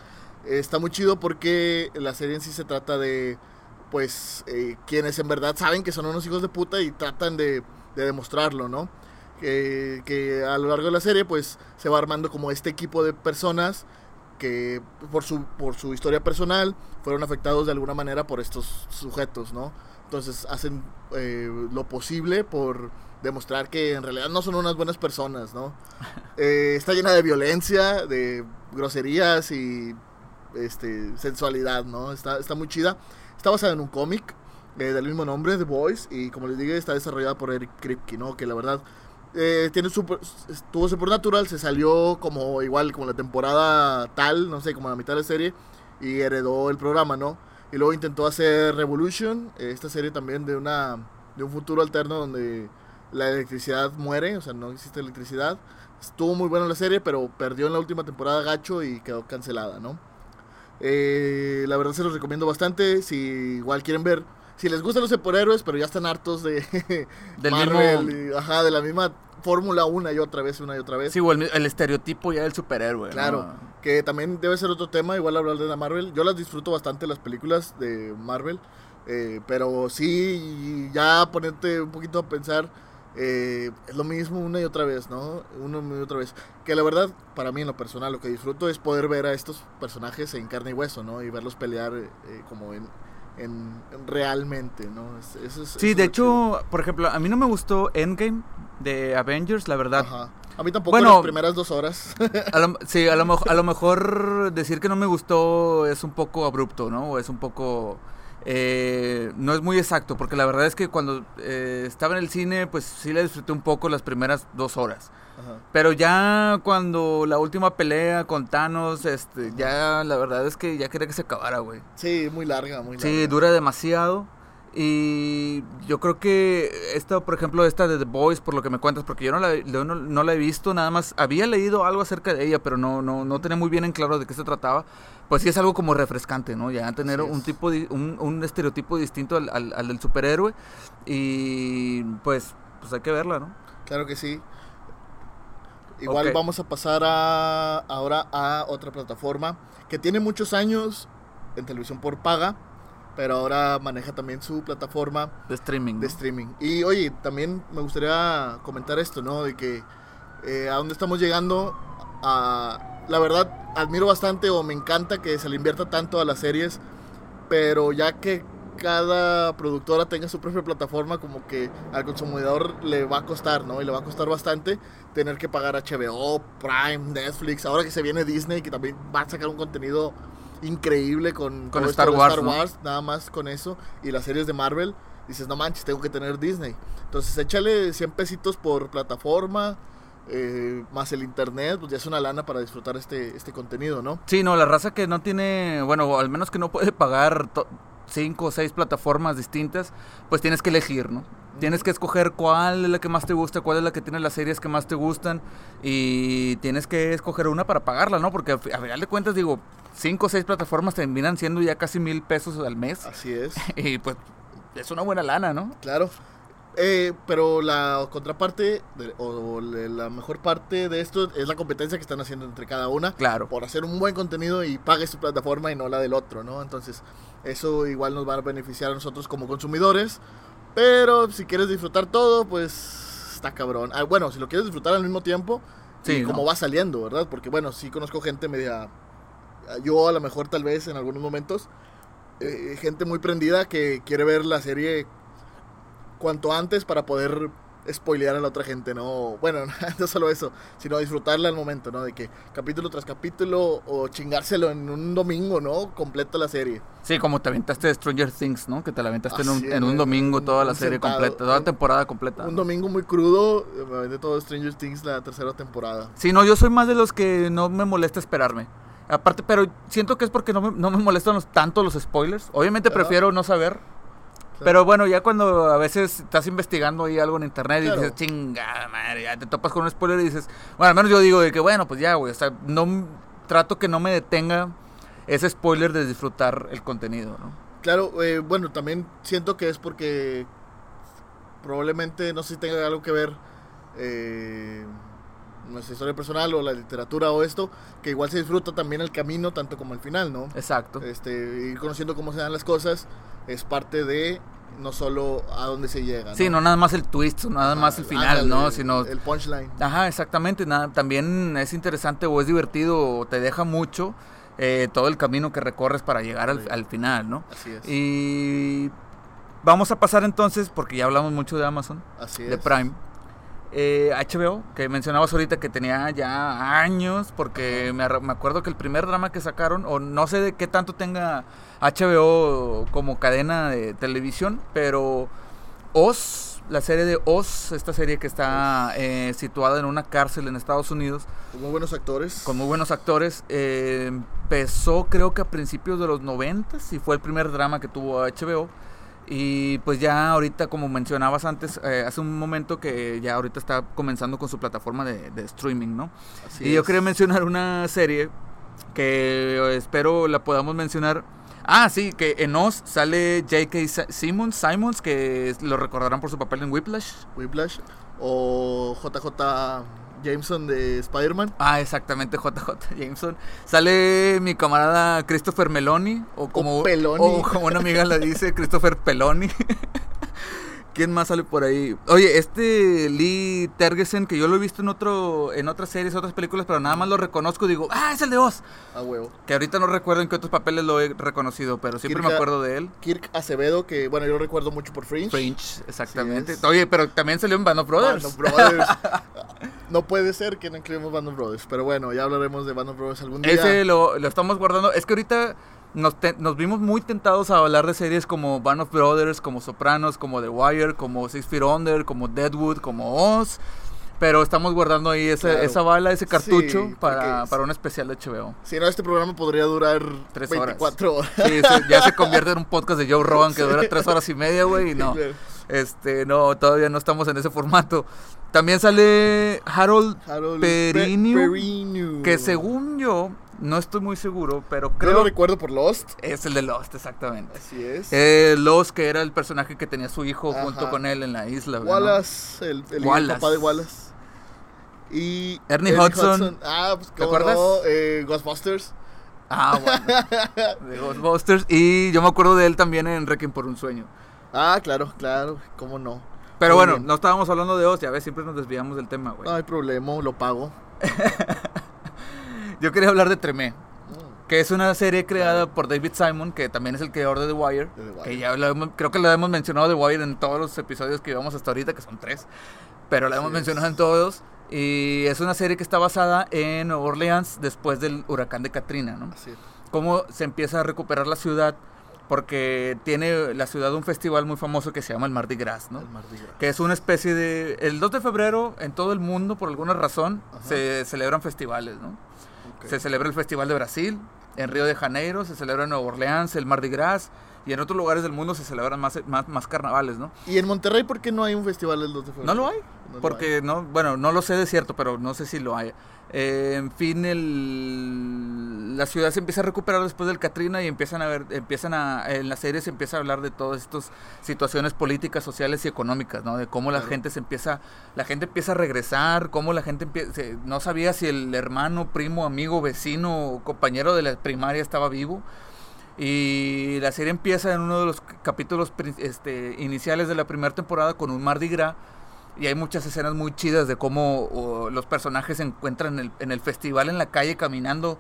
Eh, está muy chido porque la serie en sí se trata de pues eh, quienes en verdad saben que son unos hijos de puta y tratan de, de demostrarlo, ¿no? Que, que a lo largo de la serie pues se va armando como este equipo de personas que por su, por su historia personal fueron afectados de alguna manera por estos sujetos, ¿no? Entonces hacen eh, lo posible por demostrar que en realidad no son unas buenas personas, ¿no? Eh, está llena de violencia, de groserías y este, sensualidad, ¿no? Está, está muy chida. Está basada en un cómic eh, del mismo nombre, The Boys, y como les dije, está desarrollada por Eric Kripke, ¿no? Que la verdad eh, tiene super, estuvo Supernatural, se salió como igual, como la temporada tal, no sé, como la mitad de la serie, y heredó el programa, ¿no? Y luego intentó hacer Revolution, eh, esta serie también de una de un futuro alterno donde la electricidad muere, o sea, no existe electricidad. Estuvo muy buena la serie, pero perdió en la última temporada gacho y quedó cancelada, ¿no? Eh, la verdad se los recomiendo bastante. Si igual quieren ver, si les gustan los superhéroes, pero ya están hartos de Del Marvel, mismo- y- ajá, de la misma fórmula una y otra vez, una y otra vez. Sí, o el, el estereotipo ya del superhéroe. Claro, ¿no? que también debe ser otro tema, igual hablar de la Marvel. Yo las disfruto bastante las películas de Marvel, eh, pero sí, ya ponerte un poquito a pensar, eh, es lo mismo una y otra vez, ¿no? Una y otra vez. Que la verdad, para mí en lo personal, lo que disfruto es poder ver a estos personajes en carne y hueso, ¿no? Y verlos pelear eh, como en, en- en realmente, ¿no? Es- eso es- Sí, eso de hecho, por ejemplo, a mí no me gustó Endgame de Avengers, la verdad. Ajá. A mí tampoco Bueno, las primeras dos horas. A lo- sí, a lo, a lo mejor decir que no me gustó es un poco abrupto, ¿no? O es un poco... eh, no es muy exacto, porque la verdad es que cuando eh, estaba en el cine, pues sí la disfruté un poco las primeras dos horas. Ajá. Pero ya cuando la última pelea con Thanos, este, ya la verdad es que ya quería que se acabara, güey. Sí, muy larga, muy larga. Sí, dura demasiado. Y yo creo que esta, por ejemplo, esta de The Boys, por lo que me cuentas, porque yo no la, yo no, no la he visto, nada más había leído algo acerca de ella, pero no, no, no tenía muy bien en claro de qué se trataba. Pues sí es algo como refrescante, ¿no? Ya tener un tipo, di- un, un estereotipo distinto al, al, al del superhéroe. Y pues, pues hay que verla, ¿no? Claro que sí. Igual vamos a pasar a, ahora a otra plataforma que tiene muchos años en televisión por paga, pero ahora maneja también su plataforma De streaming. de ¿no? streaming. Y oye, también me gustaría comentar esto, ¿no? De que eh, a dónde estamos llegando. A, la verdad, admiro bastante o me encanta que se le invierta tanto a las series, pero ya que cada productora tenga su propia plataforma, como que al consumidor le va a costar, ¿no? Y le va a costar bastante tener que pagar HBO, Prime, Netflix, ahora que se viene Disney, que también va a sacar un contenido increíble con, Con Star Wars, nada más con eso, y las series de Marvel, dices, no manches, tengo que tener Disney. Entonces échale 100 pesitos por plataforma, eh, más el internet, pues ya es una lana para disfrutar este, este contenido, ¿no? Sí, no, la raza que no tiene, bueno, al menos que no puede pagar cinco o seis plataformas distintas, pues tienes que elegir, ¿no? Tienes que escoger cuál es la que más te gusta, cuál es la que tiene las series que más te gustan y tienes que escoger una para pagarla, ¿no? Porque a fi- a final de cuentas, digo, cinco o seis plataformas terminan siendo ya casi mil pesos al mes Así es. y pues es una buena lana, ¿no? Claro. Eh, pero la contraparte de- o, o la mejor parte de esto es la competencia que están haciendo entre cada una Claro. por hacer un buen contenido y pague su plataforma y no la del otro, ¿no? Entonces, eso igual nos va a beneficiar a nosotros como consumidores. Pero si quieres disfrutar todo, pues está cabrón. Ah, bueno, si lo quieres disfrutar al mismo tiempo, Sí, y ¿no? como va saliendo, ¿verdad? Porque bueno, sí conozco gente media... Yo a lo mejor tal vez en algunos momentos, eh, gente muy prendida que quiere ver la serie cuanto antes para poder spoilear a la otra gente, ¿no? Bueno, no solo eso, sino disfrutarla al momento, ¿no? De que capítulo tras capítulo o chingárselo en un domingo, ¿no? Completa la serie. Sí, como te aventaste de Stranger Things, ¿no? Que te la aventaste en un, en un domingo toda la serie sentado. completa, toda la temporada completa. Un domingo muy crudo, eh, me aventé todo Stranger Things la tercera temporada. Sí, no, yo soy más de los que no me molesta esperarme. Aparte, pero siento que es porque no me, no me molestan los- tanto los spoilers. Obviamente prefiero no saber. Pero bueno, ya cuando a veces estás investigando ahí algo en internet Claro. y dices, chingada madre, ya te topas con un spoiler y dices, bueno, al menos yo digo de que bueno, pues ya, güey, o sea, no trato que no me detenga ese spoiler de disfrutar el contenido, ¿no? Claro, eh, bueno, también siento que es porque probablemente, no sé si tenga algo que ver eh, nuestra historia personal o la literatura o esto, que igual se disfruta también el camino tanto como el final, ¿no? Exacto. Este, ir conociendo cómo se dan las cosas es parte de no solo a dónde se llega. Sí, no nada más el twist, nada Ajá, más el final, ándale, ¿no? Sino El punchline. Ajá, exactamente. Nada, también es interesante o es divertido o te deja mucho eh, todo el camino que recorres para llegar al, Sí. al final, ¿no? Así es. Y vamos a pasar entonces, porque ya hablamos mucho de Amazon, Así de es. Prime. Eh, HBO, que mencionabas ahorita que tenía ya años, porque me, me acuerdo que el primer drama que sacaron, o no sé de qué tanto tenga HBO como cadena de televisión, pero Oz, la serie de Oz, esta serie que está eh, situada en una cárcel en Estados Unidos, Con muy buenos actores. con muy buenos actores, eh, empezó creo que a principios de los 90 y fue el primer drama que tuvo HBO. Y pues ya ahorita, como mencionabas antes, eh, hace un momento que ya ahorita está comenzando con su plataforma de, de streaming, ¿no? Así y yo quería mencionar una serie que espero la podamos mencionar. Ah, sí, que en Oz sale J.K. Simmons, Simons, que lo recordarán por su papel en Whiplash. Whiplash o JJ Jameson de Spider-Man. Ah, exactamente, JJ Jameson. Sale mi camarada Christopher Meloni, o como, Peloni. o como una amiga la dice, Christopher Peloni. ¿Quién más sale por ahí? Oye, este Lee Tergesen, que yo lo he visto en otro en otras series, otras películas, pero nada más lo reconozco, digo, ah, es el de Oz. A huevo. Que ahorita no recuerdo en qué otros papeles lo he reconocido, pero siempre me acuerdo de él. Kirk Acevedo, que bueno, yo lo recuerdo mucho por Fringe. Fringe, exactamente. Oye, pero también salió en Band of Brothers. Band of Brothers. no puede ser que no incluimos Band of Brothers, pero bueno, ya hablaremos de Band of Brothers algún día. Ese lo, lo estamos guardando. Es que ahorita nos, te- nos vimos muy tentados a hablar de series como Band of Brothers, como Sopranos, como The Wire, como Six Feet Under, como Deadwood, como Oz. Pero estamos guardando ahí esa, Claro. esa bala, ese cartucho Sí, para, para un especial de HBO. Si no, este programa podría durar Tres horas. 24 horas. Sí, se- ya se convierte en un podcast de Joe Rogan que dura tres horas y media, güey. Y no, Claro. este, no, todavía no estamos en ese formato. También sale Harold Harold Perrineau, Pe- Perrineau. que según yo, no estoy muy seguro, pero Yo creo lo recuerdo por Lost. es el de Lost, exactamente. Así es. Eh, Lost, que era el personaje que tenía su hijo Ajá. junto con él en la isla. Wallace, el, el Wallace. papá de Wallace. Y Ernie Hudson. Ah, pues ¿Te ¿cómo acuerdas? no? Eh, Ghostbusters. Ah, bueno. de Ghostbusters. Y yo me acuerdo de él también en Requiem por un sueño. Ah, claro, claro, cómo no. Pero Muy bueno, bien. no estábamos hablando de Oz, ya ves, siempre nos desviamos del tema, güey. No hay problema, lo pago. Yo quería hablar de Tremé, Mm, que es una serie creada por David Simon, que también es el creador de The Wire. The Wire. Que ya lo creo que lo hemos mencionado The Wire en todos los episodios que llevamos hasta ahorita, que son tres. Pero la hemos Así mencionado en todos. Y es una serie que está basada en Nueva Orleans después del huracán de Katrina, ¿no? Así es. Cómo se empieza a recuperar la ciudad, porque tiene la ciudad un festival muy famoso que se llama el Mardi Gras, ¿no? El Mardi Gras. que es una especie de... El 2 de febrero en todo el mundo, por alguna razón, Ajá. se celebran festivales, ¿no? Se celebra el Festival de Brasil, en Río de Janeiro, se celebra en Nueva Orleans, el Mardi Gras, y en otros lugares del mundo se celebran más, más, más carnavales, ¿no? ¿Y en Monterrey por qué no hay un festival el 2 de febrero? ¿No lo hay? No lo Porque no, bueno, no lo sé de cierto, pero no sé si lo hay. Eh, en fin, el, la ciudad se empieza a recuperar después del Katrina y empiezan a ver, empiezan a, en la serie se empieza a hablar de todas estas situaciones políticas, sociales y económicas, ¿no? De cómo la Claro. gente se empieza, la gente empieza a regresar, cómo la gente empie- se- no sabía si el hermano, primo, amigo, vecino, o compañero de la primaria estaba vivo. Y la serie empieza en uno de los capítulos este, iniciales de la primera temporada con un Mardi Gras. Y hay muchas escenas muy chidas de cómo o, los personajes se encuentran en el, en el festival en la calle, caminando,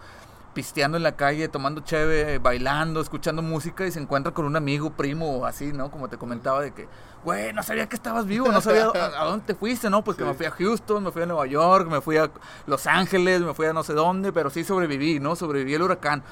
pisteando en la calle, tomando cheve, bailando, escuchando música y se encuentran con un amigo, primo o así, ¿no? Como te comentaba de que, güey, no sabía que estabas vivo, no sabía a, a dónde te fuiste, ¿no? Pues que me fui a Houston, me fui a Nueva York, me fui a Los Ángeles, me fui a no sé dónde, pero sí sobreviví, ¿no? Sobreviví el huracán.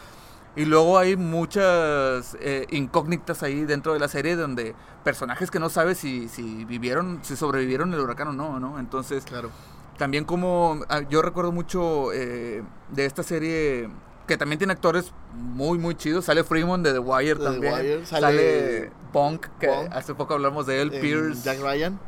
Y luego hay muchas eh, incógnitas ahí dentro de la serie donde personajes que no sabes si, si vivieron, si sobrevivieron el huracán o no, ¿no? Entonces, Claro. también como ah, yo recuerdo mucho eh, de esta serie que también tiene actores muy muy chidos, sale Freeman de The Wire De The también, Wire, sale, sale Punk que Punk. hace poco hablamos de él, Pierce Jack Ryan.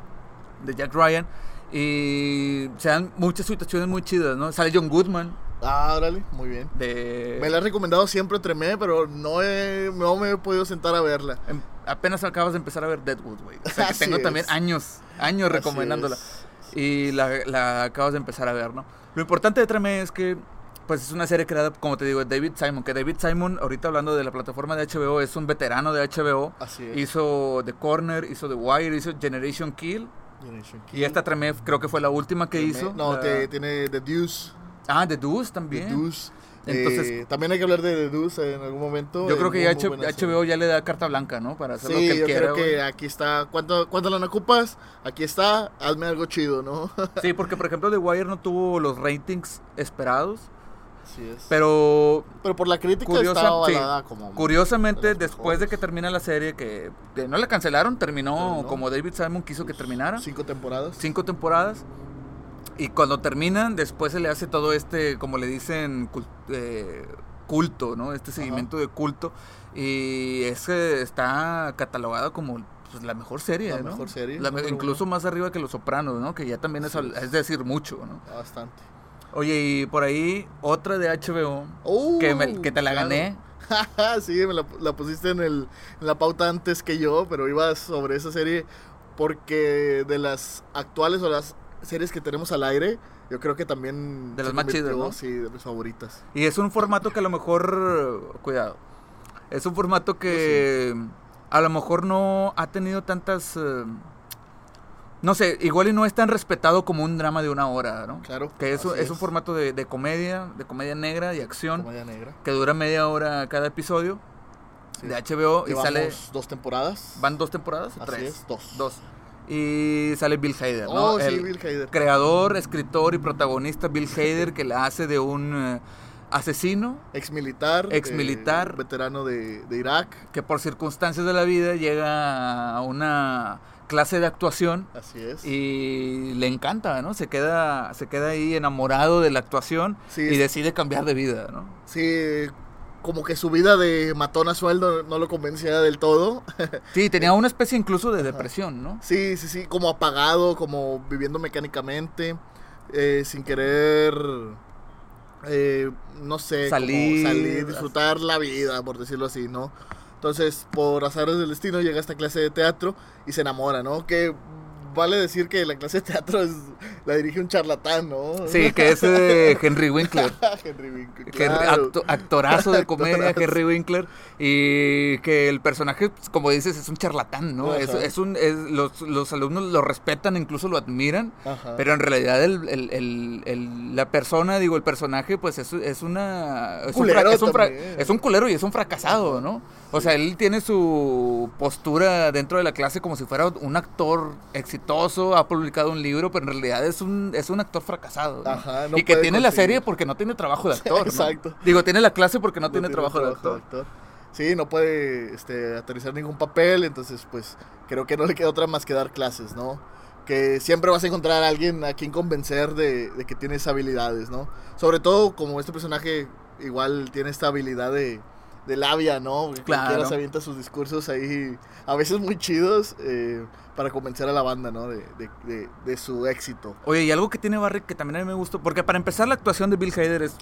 de Jack Ryan y se dan muchas situaciones muy chidas, ¿no? Sale John Goodman Ah, órale, muy bien. de Me la he recomendado siempre Tremé, pero no, he, no me he podido sentar a verla. Em- apenas acabas de empezar a ver Deadwood, güey. O sea, que tengo es. también años, años Así recomendándola. es. Y la, la acabas de empezar a ver, ¿no? Lo importante de Tremé es que, pues es una serie creada, como te digo, David Simon. Que David Simon, ahorita hablando de la plataforma de HBO, es un veterano de HBO. Así es. Hizo The Corner, hizo The Wire, hizo Generation Kill. Generation Y esta Tremé creo que fue la última que Tremé. hizo. No, La- te- tiene The Deuce. Ah, The Deuce The también. Deuce. Entonces- Eh, también hay que hablar de The Deuce en algún momento. Yo creo que ya H-. HBO ya le da carta blanca, ¿no? Para hacer lo que Sí, él yo quiera. creo que güey. aquí está. ¿Cuánto, ¿Cuánto la ocupas? Aquí está. Hazme algo chido, ¿no? Sí, porque por ejemplo The Wire no tuvo los ratings esperados. Así es. Pero Pero por la crítica Curiosa- está sí. como. curiosamente, de después de que termina la serie, que, que no la cancelaron, terminó Terminó. como David Simon quiso que terminara. Cinco temporadas. Cinco temporadas. Y cuando terminan, después se le hace todo este, como le dicen, cul- eh, culto, ¿no? Este seguimiento de culto. Y ese está catalogado como pues, la mejor serie, La ¿no? mejor serie, La me- número incluso uno. más arriba que Los Sopranos, ¿no? Que ya también es, Sí. es decir mucho, ¿no? Bastante. Oye, y por ahí otra de HBO Uh, que, me- que te la claro. gané. sí, me la, la pusiste en, el, en la pauta antes que yo, pero iba sobre esa serie porque de las actuales o las series que tenemos al aire, yo creo que también... De las más chidas, convirtió, ¿no? Sí, de mis favoritas. Y es un formato que a lo mejor, cuidado, es un formato que a lo mejor no ha tenido tantas, eh, no sé, igual y no es tan respetado como un drama de una hora, ¿no? Claro. Que es, un- así es un formato de, de comedia, de comedia negra y acción, Comedia negra. que dura media hora cada episodio Sí. de HBO y sale, dos temporadas. ¿van dos temporadas o Así tres? es, dos. Dos. Y sale Bill Hader, ¿no? Oh, sí, El- Bill Hader. creador, escritor y protagonista Bill Hader que la hace de un eh, asesino Ex militar. Ex militar. veterano de, de Irak. que por circunstancias de la vida llega a una clase de actuación Así es. y le encanta, ¿no? Se queda, se queda ahí enamorado de la actuación Sí, y decide cambiar de vida, ¿no? Sí, como que su vida de matón a sueldo no lo convencía del todo. Sí, tenía una especie incluso de depresión, ¿no? Sí, sí, sí, como apagado, como viviendo mecánicamente, eh, sin querer, eh, no sé, como Salir, salir, disfrutar la vida, por decirlo así, ¿no? Entonces, por azares del destino, llega a esta clase de teatro y se enamora, ¿no? Que vale decir que la clase de teatro es, la dirige un charlatán, ¿no? Sí, que es eh, Henry Winkler. Henry Winkler. Claro. acto- actorazo de comedia. Henry Winkler. Y que el personaje, pues, como dices, es un charlatán, ¿no? Es, es un, es- los, los alumnos lo respetan, incluso lo admiran. Ajá. Pero en realidad el, el- el- la persona, digo, el personaje, pues es, es una... Es un, Culero fra- es, un fra- también. es un culero y es un fracasado, ¿no? O sea, él tiene su postura dentro de la clase como si fuera un actor exitoso, ha publicado un libro, pero en realidad es un, es un actor fracasado. ¿no? Ajá, no y que tiene la serie porque no tiene trabajo de actor. ¿no? Exacto. Digo, tiene la clase porque no, No tiene, trabajo, de actor. Sí, no puede este, aterrizar ningún papel, entonces pues creo que no le queda otra más que dar clases, ¿no? Que siempre vas a encontrar a alguien a quien convencer de, de que tienes habilidades, ¿no? Sobre todo como este personaje igual tiene esta habilidad de, de labia, ¿no? Claro. Cualquiera se avienta sus discursos ahí, a veces muy chidos, eh, para convencer a la banda, ¿no? De, de- de- de su éxito. Oye, y algo que tiene Barry que también a mí me gustó, porque para empezar la actuación de Bill Hader es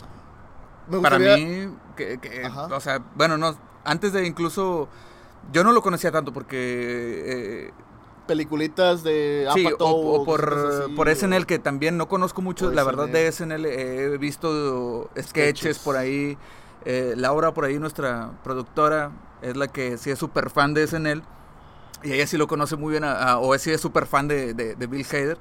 Me para mí, que, que, o sea, bueno, no, antes de incluso, yo no lo conocía tanto porque, eh, Peliculitas de sí, o, Apatow, o por, así, por o- SNL, que también no conozco mucho, la verdad, de SNL. SNL, he visto sketches, Sketches. por ahí, eh, Laura por ahí, nuestra productora, es la que sí es súper fan de SNL, y ella sí lo conoce muy bien, a- a- o sí es súper fan de, de- de Bill Hader.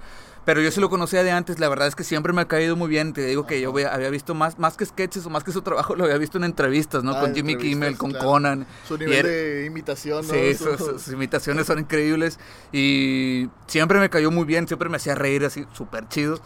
Pero yo sí lo conocía de antes, la verdad es que siempre me ha caído muy bien. Te digo que yo había había visto más, más que sketches o más que su trabajo, lo había visto en entrevistas, ¿no? Ah, con Jimmy Kimmel, con claro. Conan. Su nivel era- de imitación, ¿no? Sí, Su- sus, sus imitaciones son increíbles y siempre me cayó muy bien, siempre me hacía reír así, súper chido.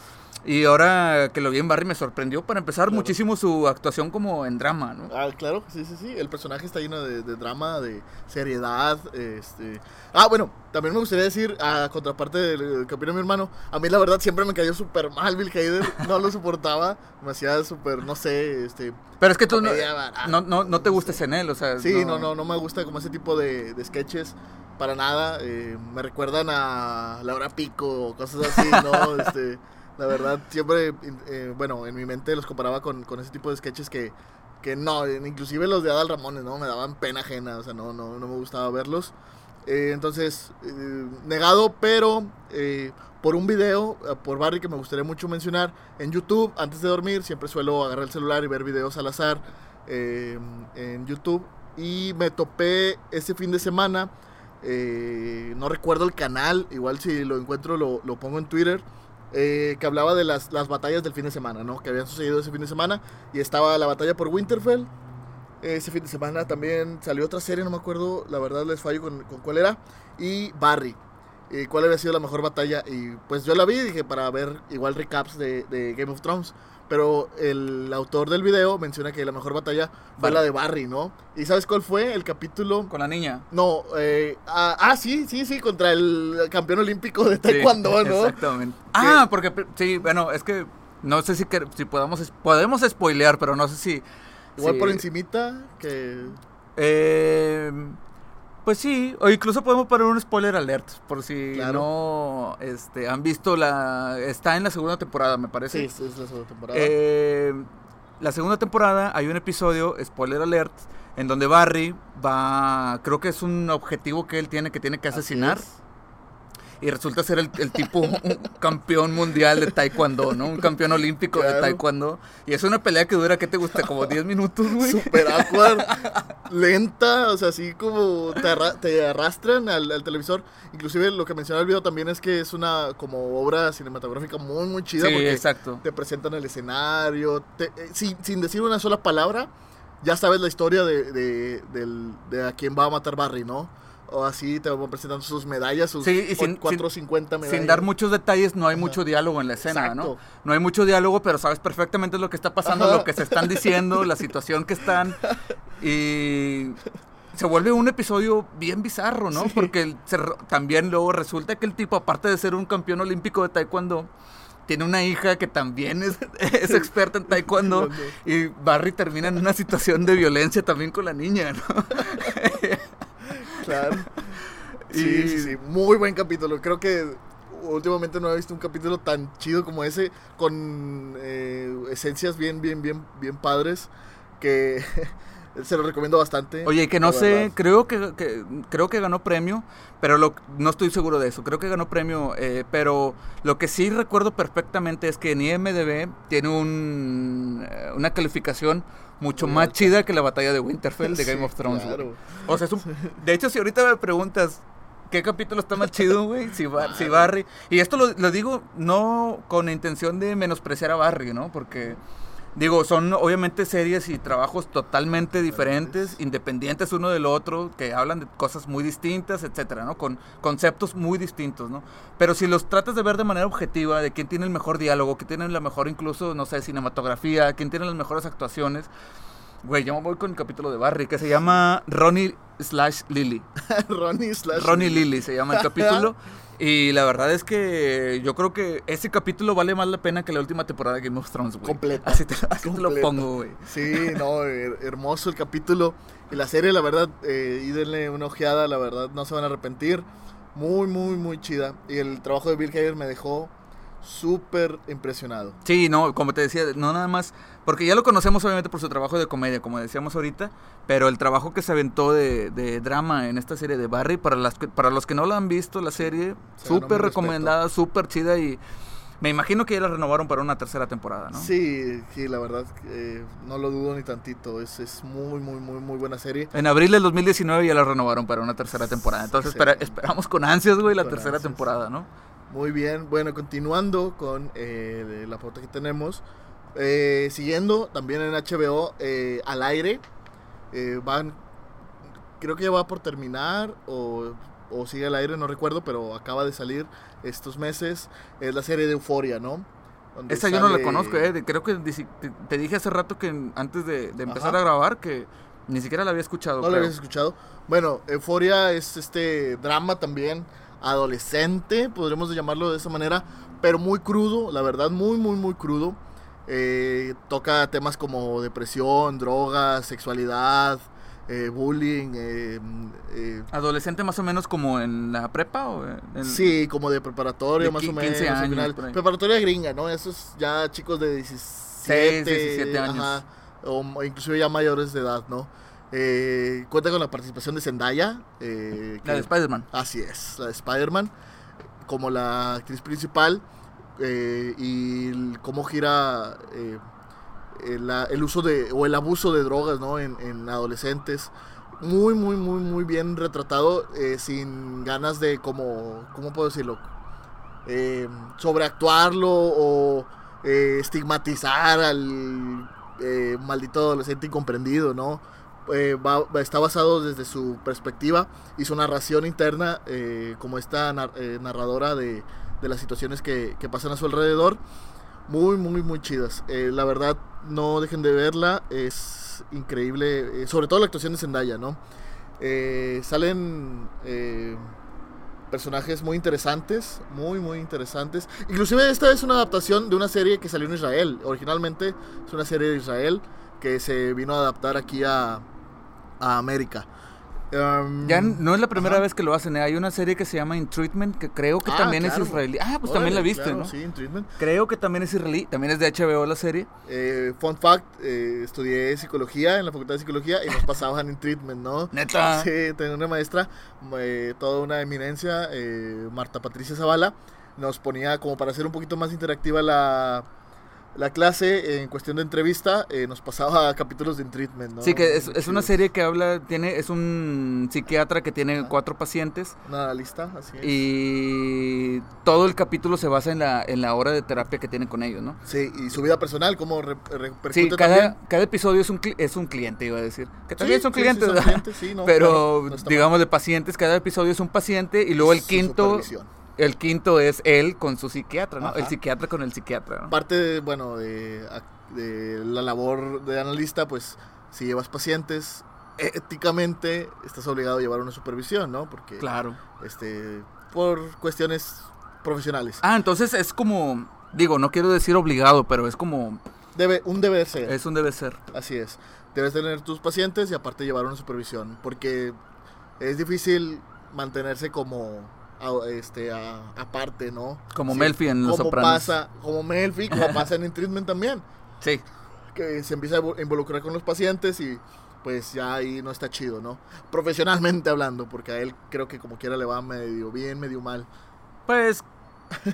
Y ahora que lo vi en Barry me sorprendió para empezar Claro. muchísimo su actuación como en drama, ¿no? Ah, claro, sí, sí, sí. El personaje está lleno de, de drama, de seriedad. Este... Ah, bueno, también me gustaría decir, a contraparte del que opina mi hermano, a mí la verdad siempre me cayó súper mal Bill Hader. No lo soportaba. Me hacía súper, no sé, este... Pero es que tú no, barata, no, no, no te gustes en él, o sea... Sí, no, no, no me gusta como ese tipo de, de sketches. Para nada. eh, me recuerdan a Laura Pico o cosas así, ¿no? este, la verdad, siempre, eh, bueno, en mi mente los comparaba con, con ese tipo de sketches que, que no, inclusive los de Adal Ramones, ¿no? Me daban pena ajena, o sea, no, no, no me gustaba verlos. Eh, entonces, eh, negado, pero eh, por un video, por Barry, que me gustaría mucho mencionar, en YouTube, antes de dormir, siempre suelo agarrar el celular y ver videos al azar en YouTube. Y me topé ese fin de semana, no recuerdo el canal, igual si lo encuentro lo, lo pongo en Twitter, eh, que hablaba de las, las batallas del fin de semana, ¿no? Que habían sucedido ese fin de semana. Y estaba la batalla por Winterfell. Ese fin de semana también salió otra serie, no me acuerdo, la verdad les fallo con, con cuál era. Y Barry. eh, cuál había sido la mejor batalla. Y pues yo la vi, dije, para ver igual recaps de, de Game of Thrones. Pero el autor del video menciona que la mejor batalla fue Barry. la de Barry, ¿no? ¿Y sabes cuál fue? El capítulo... Con la niña. No, eh, ah, ah, sí, sí, sí, contra el campeón olímpico de Sí, taekwondo, ¿no? Exactamente. Ah, porque sí, bueno, es que no sé si, que- si podamos, podemos spoilear, pero no sé si... Igual por encimita, que... Eh, pues sí, o incluso podemos poner un spoiler alert, por si Claro. no este, han visto la... Está en la segunda temporada, me parece. Sí, es es la segunda temporada. Eh, la segunda temporada hay un episodio, spoiler alert, en donde Barry va, creo que es un objetivo que él tiene, que tiene que Así asesinar. es. Y resulta ser el, el tipo un campeón mundial de taekwondo, ¿no? Un campeón olímpico de taekwondo. Y es una pelea que dura, ¿qué te gusta? Como 10 minutos, güey. Super awkward, lenta, o sea, así como te, arra- te arrastran al, al televisor. Inclusive lo que menciona el video también es que es una como obra cinematográfica muy, muy chida Sí, porque exacto. te presentan el escenario, te- eh, sin, sin decir una sola palabra, ya sabes la historia de, de, del- de a quién va a matar Barry, ¿no? O así te van presentando sus medallas, sus Sí, y sin- cua- 450 medallas. Sin dar muchos detalles, no hay Ajá. mucho diálogo en la escena, ¿no? Exacto. No hay mucho diálogo, pero sabes perfectamente lo que está pasando, Ajá. lo que se están diciendo, la situación que están. Y se vuelve un episodio bien bizarro, ¿no? Sí. Porque se también luego resulta que el tipo, aparte de ser un campeón olímpico de taekwondo, tiene una hija que también es, es experta en taekwondo. Y Barry termina en una situación de violencia también con la niña, ¿no? Claro. Sí, Y- sí, sí. Muy buen capítulo. Creo que últimamente no he visto un capítulo tan chido como ese, con eh, esencias bien, bien, bien, bien padres. Que Se lo recomiendo bastante. Oye, que no sé, creo que, que- creo que ganó premio, pero lo, no estoy seguro de eso. Creo que ganó premio, eh, pero lo que sí recuerdo perfectamente es que en IMDb tiene un, eh, una calificación mucho Muy más alta. chida que la batalla de Winterfell de Sí, Game of Thrones. claro. O sea, es un- de hecho, si ahorita me preguntas qué capítulo está más chido, güey, si, Ba- si Barry. Y esto lo, lo digo no con intención de menospreciar a Barry, ¿no? Porque, digo, son obviamente series y trabajos totalmente diferentes, independientes uno del otro, que hablan de cosas muy distintas, etcétera, ¿no? Con conceptos muy distintos, ¿no? Pero si los tratas de ver de manera objetiva, de quién tiene el mejor diálogo, quién tiene la mejor, incluso, no sé, cinematografía, quién tiene las mejores actuaciones. Güey, yo me voy con el capítulo de Barry, que se llama Ronnie slash Lily. Ronnie slash. Ronnie Lily se llama el capítulo. Y la verdad es que yo creo que ese capítulo vale más la pena que la última temporada de Game of Thrones, güey. Completa. Así te, así te lo pongo, güey. Sí, no, her- hermoso el capítulo. Y la serie, la verdad, eh, y denle una ojeada, la verdad, no se van a arrepentir. Muy, muy, muy chida. Y el trabajo de Bill Hader me dejó súper impresionado. Sí, no, como te decía, no nada más, porque ya lo conocemos obviamente por su trabajo de comedia, como decíamos ahorita, pero el trabajo que se aventó de, de drama en esta serie de Barry, para, las, para los que no la han visto, la serie, súper recomendada, súper chida y me imagino que ya la renovaron para una tercera temporada, ¿no? Sí, sí, la verdad, eh, no lo dudo ni tantito. Es, es muy, muy, muy, muy buena serie. En abril del 2019 ya la renovaron para una tercera temporada. Entonces Sí. espera- esperamos con ansias, güey, la Con tercera ansias. temporada, ¿no? Muy bien, bueno, continuando con eh, la pauta que tenemos. Eh, siguiendo también en HBO eh, al aire. eh, van, creo que ya va por terminar o, o sigue al aire, no recuerdo, pero acaba de salir estos meses. Es la serie de Euforia, ¿no? Donde Esa yo no la conozco, eh. Creo que te, dije hace rato que antes de, de empezar Ajá. a grabar que ni siquiera la había escuchado. ¿No creo. habías escuchado? Bueno, Euforia es este drama también adolescente, podríamos llamarlo de esa manera, pero muy crudo, la verdad, muy, muy, muy crudo. Eh, toca temas como depresión, drogas, sexualidad, eh, bullying. eh, eh, Adolescente más o menos como en la prepa o en- sí, como de preparatoria, de más o menos. 15 al años, final. Preparatoria gringa, ¿no? Esos ya chicos de 17, 17 años. ajá, o inclusive ya mayores de edad, ¿no? Eh, cuenta con la participación de Zendaya. eh, la de Spider-Man. Así es, la de Spider-Man, como la actriz principal eh, y cómo gira eh, el, uso de, o el abuso de drogas ¿no? en, en adolescentes. Muy, muy, muy, muy bien retratado, eh, sin ganas de, como, ¿cómo puedo decirlo? Sobreactuarlo o estigmatizar al maldito adolescente incomprendido, ¿no? está basado desde su perspectiva y su narración interna como esta nar- narradora de, de las situaciones que, que pasan a su alrededor. Muy, muy, muy chidas. Eh, la verdad, no dejen de verla. Es increíble. eh, sobre todo la actuación de Zendaya, ¿no? Eh, salen eh, personajes muy interesantes. Muy, muy interesantes. Inclusive esta es una adaptación de una serie que salió en Israel. Originalmente es una serie de Israel que se vino a adaptar aquí a, a América. Um, Ya no es la primera ajá. vez que lo hacen, ¿eh? hay una serie que se llama In Treatment que creo que Ah, también claro. es israelí. Ah, pues también la viste, claro, ¿no? Sí, en Treatment. Creo que también es israelí, también es de HBO la serie. Eh, fun fact, eh, estudié psicología en la facultad de psicología y nos pasaban en treatment, ¿no? Neta. Sí, tenía una maestra, eh, toda una eminencia, eh, Marta Patricia Zavala, nos ponía como para hacer un poquito más interactiva la, la clase en cuestión de entrevista, eh, nos pasaba capítulos de treatment, ¿no? Sí, que es, es una serie que habla, tiene, es un psiquiatra que tiene Ajá. cuatro pacientes Una lista, así es. y todo el capítulo se basa en la, en la hora de terapia que tiene con ellos, ¿no? Sí, y su vida personal, cómo re- repercute Sí, también. cada, cada episodio es un, es un cliente, iba a decir. Que también Sí, son sí, sí, clientes, son ¿verdad? clientes, sí, no, Pero claro, no está mal. digamos de pacientes, cada episodio es un paciente y luego el Su quinto. El quinto es él con su psiquiatra, ¿no? Ajá. El psiquiatra con el psiquiatra, ¿no? Parte, de, bueno, de, de la labor de analista, pues si llevas pacientes, éticamente estás obligado a llevar una supervisión, ¿no? Porque, Claro. este, por cuestiones profesionales. Ah, entonces es como, digo, no quiero decir obligado, pero es como, Debe, un deber ser, es un debe ser. así es. Debes tener tus pacientes y aparte llevar una supervisión, porque es difícil mantenerse como a- este a- aparte, ¿no? Como Sí, Melfi en Los como Sopranos. pasa, como Melfi, como pasa en Treatment también. Sí. que se empieza a invo- involucrar con los pacientes y pues ya ahí no está chido, ¿no? Profesionalmente hablando, porque a él creo que como quiera le va medio bien, medio mal. Pues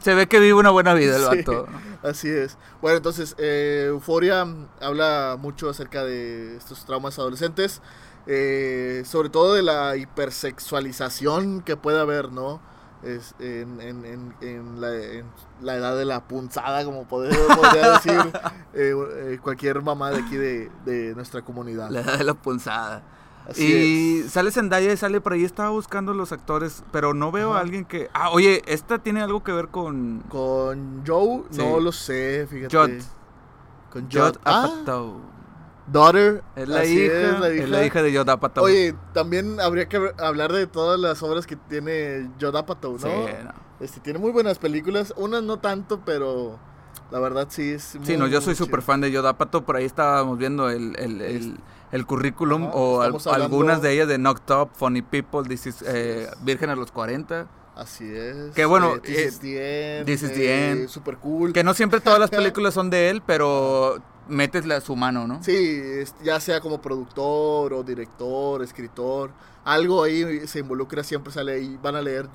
se ve que vive una buena vida el Sí. vato. Así es. Bueno, entonces, eh, Euforia habla mucho acerca de estos traumas adolescentes, eh, sobre todo de la hipersexualización que puede haber, ¿no? Es en, en- en- en la, en la edad de la punzada, como podría, podría decir eh, eh, cualquier mamá de aquí de, de nuestra comunidad. La edad de la punzada. Así y es. sale Zendaya y sale por ahí. Estaba buscando los actores, pero no veo a Ajá. alguien que. Ah, oye, esta tiene algo que ver con. Con Joe, Sí. no lo sé, fíjate. Judd. Con Judd Judd. Ah, Apatow. Daughter. Es la, hija, es, es la hija de Judd Apatow. Oye, también habría que hablar de todas las obras que tiene Judd Apatow, ¿no? Sí, no. Este, tiene muy buenas películas, unas no tanto, pero la verdad sí es muy, Sí, no, yo soy súper fan de Judd Apatow. Por ahí estábamos viendo el, el, el, el currículum Ajá, o al- estamos hablando- algunas de ellas de Knocked Up, Funny People, This is, eh, Virgen a los 40. Así es. Que bueno, eh, This eh, is the End. This is the eh, End. Super cool. Que no siempre todas las películas son de él, pero metes la, su mano, ¿no? Sí, ya sea como productor o director, escritor, algo ahí se involucra, siempre sale ahí, van a leer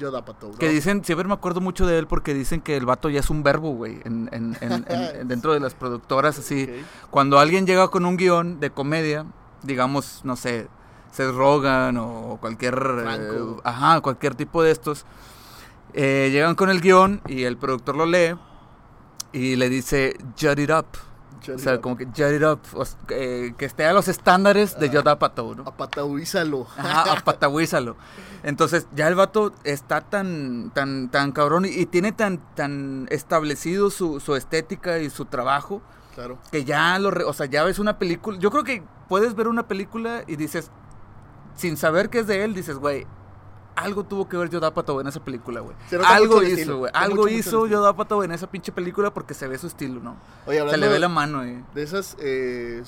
¿no? Que dicen, siempre me acuerdo mucho de él porque dicen que el vato ya es un verbo, güey, en, en- en- en- dentro de las productoras, así. Cuando alguien llega con un guion de comedia, digamos, no sé, Seth Rogen o cualquier, eh, ajá, cualquier tipo de estos, eh, llegan con el guion y el productor lo lee y le dice, Jut it up. O sea, como que it up, o eh, que esté a los estándares de Judd Apatow, ¿no? Apatauízalo. Ajá, apatagüízalo. Entonces, ya el vato está tan, tan, tan cabrón y, y tiene tan, tan establecido su, su estética y su trabajo Claro. que ya lo, re- o sea, ya ves una película. Yo creo que puedes ver una película y dices, sin saber que es de él, dices, güey, algo tuvo que ver Judd Apatow en esa película, güey. Algo hizo, güey. Algo mucho hizo Apatow en esa pinche película porque se ve su estilo, ¿no? Oye, Se le ve de- la mano, eh. de esas, eh,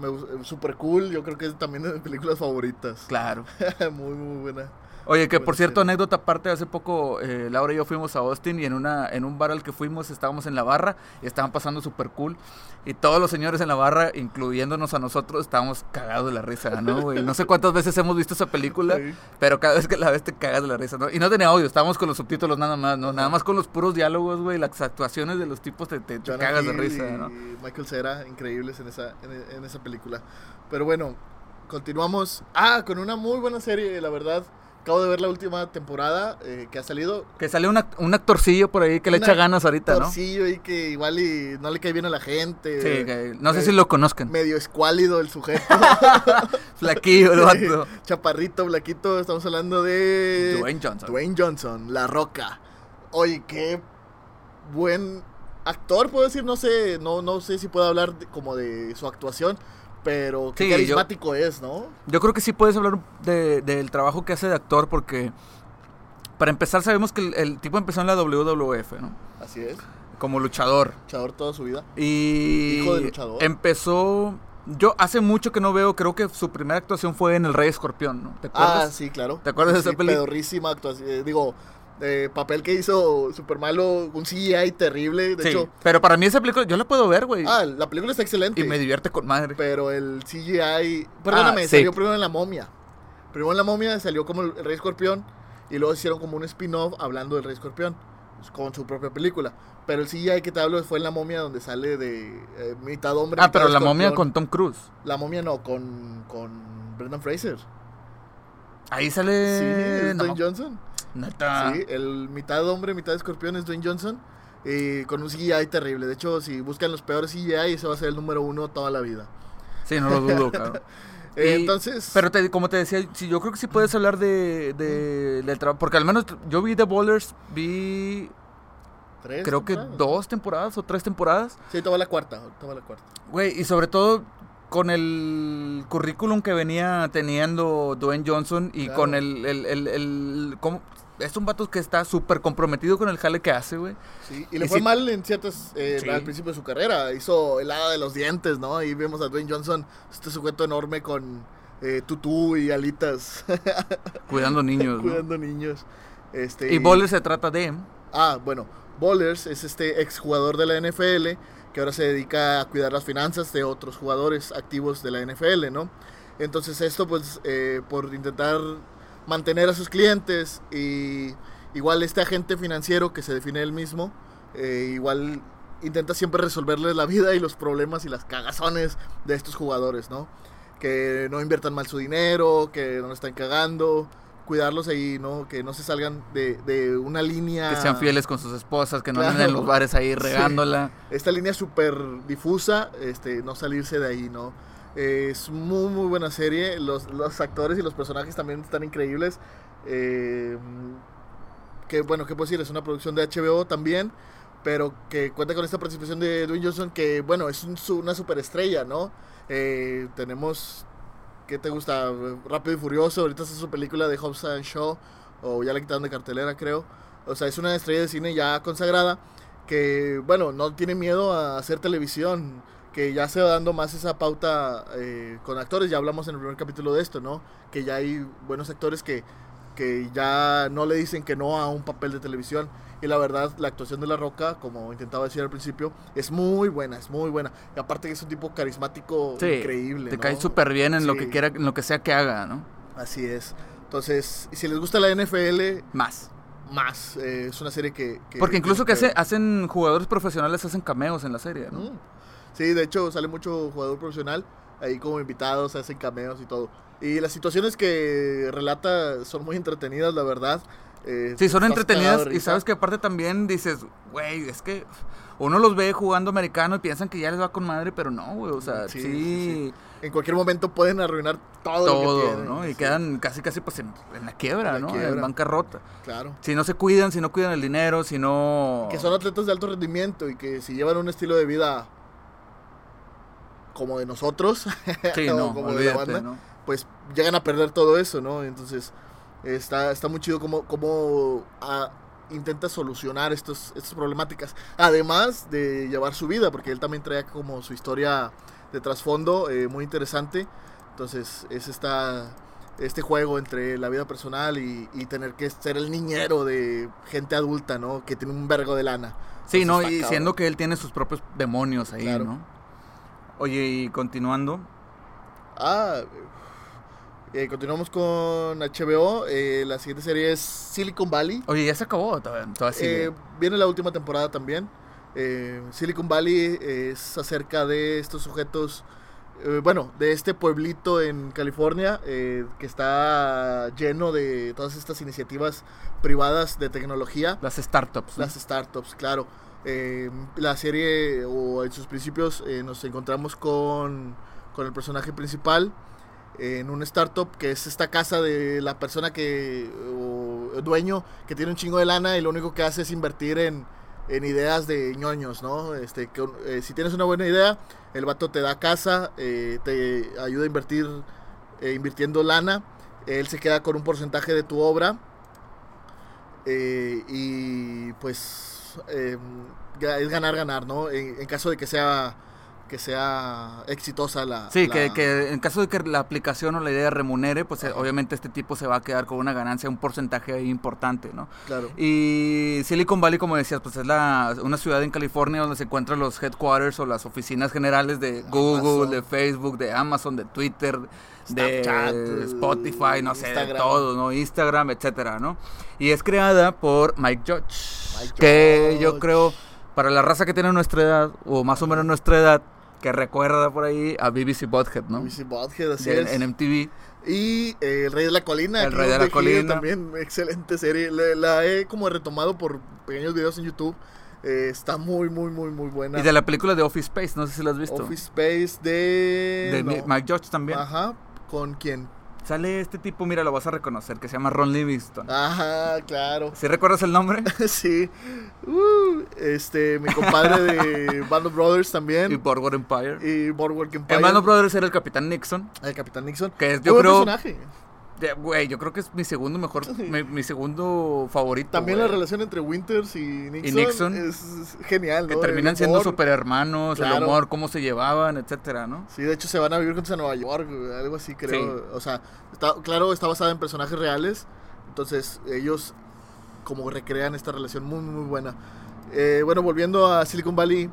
me eh, super cool, yo creo que es también de mis películas favoritas. Claro. muy, muy buena. Oye, que por cierto, anécdota aparte, hace poco eh, Laura y yo fuimos a Austin y en una en un bar al que fuimos estábamos en la barra y estaban pasando súper cool. Y todos los señores en la barra, incluyéndonos a nosotros, estábamos cagados de la risa, ¿no, güey? No sé cuántas veces hemos visto esa película, Sí. pero cada vez que la ves te cagas de la risa, ¿no? Y no tenía audio, estábamos con los subtítulos nada más, ¿no? Nada más con los puros diálogos, güey, las actuaciones de los tipos te, te, te cagas de risa, y ¿no? Michael Cera, increíbles en esa, en, en esa película. Pero bueno, continuamos. Ah, con una muy buena serie, la verdad. Acabo de ver la última temporada eh, que ha salido. Que sale una- un actorcillo por ahí que le Un echa ganas ahorita, ¿no? Torcillo y que igual y no le cae bien a la gente. Sí, que no sé Eh, si lo conozcan. Medio escuálido el sujeto. Flaquillo el vato. Chaparrito, blaquito. Estamos hablando de. Dwayne Johnson. Dwayne Johnson, La Roca. Oye, qué buen actor, puedo decir, no sé, no, no sé si puedo hablar de- como de su actuación, pero qué Sí, yo- carismático es, ¿no? Yo creo que sí puedes hablar de- del trabajo que hace de actor porque, para empezar, sabemos que el, el tipo empezó en la WWF, ¿no? Así es, Como luchador. luchador toda su vida. Y Hijo de luchador. empezó... Yo hace mucho que no veo, creo que su primera actuación fue en El Rey Escorpión, ¿no? ¿Te Ah, acuerdas? sí, claro. ¿Te acuerdas de Sí, esa película? Pedorrísima actuación, eh, digo, eh, papel que hizo super malo, un CGI terrible, de Sí, hecho. pero para mí esa película, yo la puedo ver, güey. Ah, la película está excelente. y me divierte con madre. Pero el CGI. Perdóname, Ah, sí. salió primero en la momia. Primero en la momia salió como el Rey Escorpión. Y luego hicieron como un spin-off hablando del Rey Escorpión. pues, Con su propia película. Pero el CGI que te hablo fue en la momia donde sale de eh, mitad hombre. Ah, mitad pero la momia con Tom Cruise. La momia no, con, con Brendan Fraser. Ahí Sí, sale... es no, Johnson. Sí, el mitad hombre, mitad escorpión es Dwayne Johnson. Y con un CGI terrible. De hecho, si buscan los peores CGI, ese va a ser el número uno toda la vida. Sí, no lo dudo, cabrón. Eh, Y- entonces. Pero te- como te decía, sí, yo creo que sí puedes hablar de, de- del trabajo. Porque al menos yo vi The Ballers, vi tres creo que dos temporadas o tres temporadas. Sí, va la cuarta. va la cuarta. Güey, y sobre todo con el currículum que venía teniendo Dwayne Johnson y Claro. con el... el, el, el- cómo- es un vato que está súper comprometido con el jale que hace, güey. Sí, y le Y fue mal en ciertas. eh, Sí. Al principio de su carrera. Hizo el hada de los dientes, ¿no? Y vemos a Dwayne Johnson, este sujeto enorme con eh, tutú y alitas, Cuidando niños, ¿no? cuidando niños. Este, Y Ballers se trata de... Ah, bueno. Bowlers es este exjugador de la NFL que ahora se dedica a cuidar las finanzas de otros jugadores activos de la NFL, ¿no? Entonces esto pues eh, por intentar mantener a sus clientes y igual este agente financiero que se define él mismo, eh, igual intenta siempre resolverles la vida y los problemas y las cagazones de estos jugadores, ¿no? Que no inviertan mal su dinero, que no lo están cagando, cuidarlos ahí, ¿no? Que no se salgan de, de una línea... Que sean fieles con sus esposas, que no Claro. anden en los bares ahí regándola. Esta línea súper difusa, este, no salirse de ahí, ¿no? Es muy, muy buena serie. Los, los actores y los personajes también están increíbles. Eh, que bueno, ¿qué puedo decir? Es una producción de HBO también, pero que cuenta con esta participación de Dwayne Johnson, que bueno, es un una superestrella, ¿no? Eh, tenemos, ¿qué te gusta? Rápido y Furioso, ahorita es su película de Hobbs and Shaw, o ya la quitaron de cartelera, creo. O sea, es una estrella de cine ya consagrada, que bueno, no tiene miedo a hacer televisión, que ya se va dando más esa pauta eh, con actores, ya hablamos en el primer capítulo de esto, ¿no? Que ya hay buenos actores que, que ya no le dicen que no a un papel de televisión. Y la verdad, la actuación de La Roca, como intentaba decir al principio, es muy buena, es muy buena. Y aparte que es un tipo carismático Sí, increíble. Te ¿no? cae súper bien en lo que quiera, en lo que sea que haga, ¿no? Así es. Entonces, y si les gusta la NFL, Más. más. eh, es una serie que... que Porque incluso que hace- hacen jugadores profesionales hacen cameos en la serie, ¿no? Mm. Sí, de hecho sale mucho jugador profesional ahí como invitados, hacen cameos y todo. Y las situaciones que relata son muy entretenidas, la verdad. Eh, Sí, son entretenidas y sabes que aparte también dices, güey, es que uno los ve jugando americano y piensan que ya les va con madre, pero no, güey, o sea, Sí, sí, sí. En cualquier momento pueden arruinar todo, lo que todo, tienen, ¿no? Y sí, quedan casi, casi pues en, en la quiebra, En la ¿no? quiebra. En bancarrota. Claro. Si no se cuidan, si no cuidan el dinero, si no... Que son atletas de alto rendimiento y que si llevan un estilo de vida como de nosotros, Sí, o no, como de la banda, ¿no? pues llegan a perder todo eso, ¿no? Entonces está, está muy chido cómo, cómo ah, intenta solucionar estos, estas problemáticas. Además de llevar su vida, porque él también trae como su historia de trasfondo eh, muy interesante. Entonces es esta, este juego entre la vida personal y, y tener que ser el niñero de gente adulta, ¿no? Que tiene un vergo de lana. Sí, Entonces ¿no? Y siendo que él tiene sus propios demonios ahí, Claro. ¿no? Oye, y continuando, Ah, eh, continuamos con HBO. eh, la siguiente serie es Silicon Valley. oye, ya se acabó, todavía, todavía sigue. Eh, viene la última temporada también. Eh, Silicon Valley es acerca de estos sujetos, eh, bueno, de este pueblito en California eh, que está lleno de todas estas iniciativas privadas de tecnología. las startups. Las startups, claro. Eh, la serie, o en sus principios, eh, nos encontramos con, con el personaje principal eh, en un startup que es esta casa de la persona que, o dueño, que tiene un chingo de lana y lo único que hace es invertir en, en ideas de ñoños, ¿no? Este, que, eh, si tienes una buena idea, el vato te da casa, te ayuda a invertir, invirtiendo lana, él se queda con un porcentaje de tu obra y pues eh, ga- es ganar, ganar, ¿no? En, en caso de que sea que sea exitosa la... Sí, la- que, que en caso de que la aplicación o la idea remunere, pues eh, Ajá. obviamente este tipo se va a quedar con una ganancia, un porcentaje ahí importante, ¿no? Claro. Y Silicon Valley, como decías, pues es la, una ciudad en California donde se encuentran los headquarters o las oficinas generales de Google, Amazon. de Facebook, de Amazon, de Twitter, Snapchat, de Spotify, no sé, de Instagram. todo, ¿no? Instagram, etcétera, ¿no? Y es creada por Mike Judge, Mike que yo Judge. creo, para la raza que tiene nuestra edad, o más o menos nuestra edad, que recuerda por ahí a BBC Butthead, ¿no? BBC Butthead, así De- es. en MTV. Y eh, El Rey de la Colina. El Rey de la Colina. También, excelente serie. Le- la he como retomado por pequeños videos en YouTube. Eh, está muy, muy, muy, muy buena. Y de la película de Office Space, no sé si la has visto. Office Space de... de no. Mi- Mike Judge también. Ajá. ¿Con quién? Sale este tipo, mira, lo vas a reconocer, que se llama Ron Livingston. Ajá, claro. ¿Sí recuerdas el nombre? sí. Uh, este, mi compadre de Band of Brothers y también. Boardwalk Empire. Y Boardwalk Empire. En Band of Brothers era el Capitán Nixon. El Capitán Nixon. Que es, yo creo, personaje. Güey, yo creo que es mi segundo mejor, mi, mi segundo favorito. También güey. la relación entre Winters y Nixon, Nixon. es genial, Que ¿no? terminan El siendo super hermanos, el Claro. humor, cómo se llevaban, etcétera, ¿no? Sí, de hecho se van a vivir juntos a Nueva York, algo así creo. Sí. O sea, está, claro, está basada en personajes reales. Entonces ellos como recrean esta relación muy, muy buena. Eh, bueno, volviendo a Silicon Valley.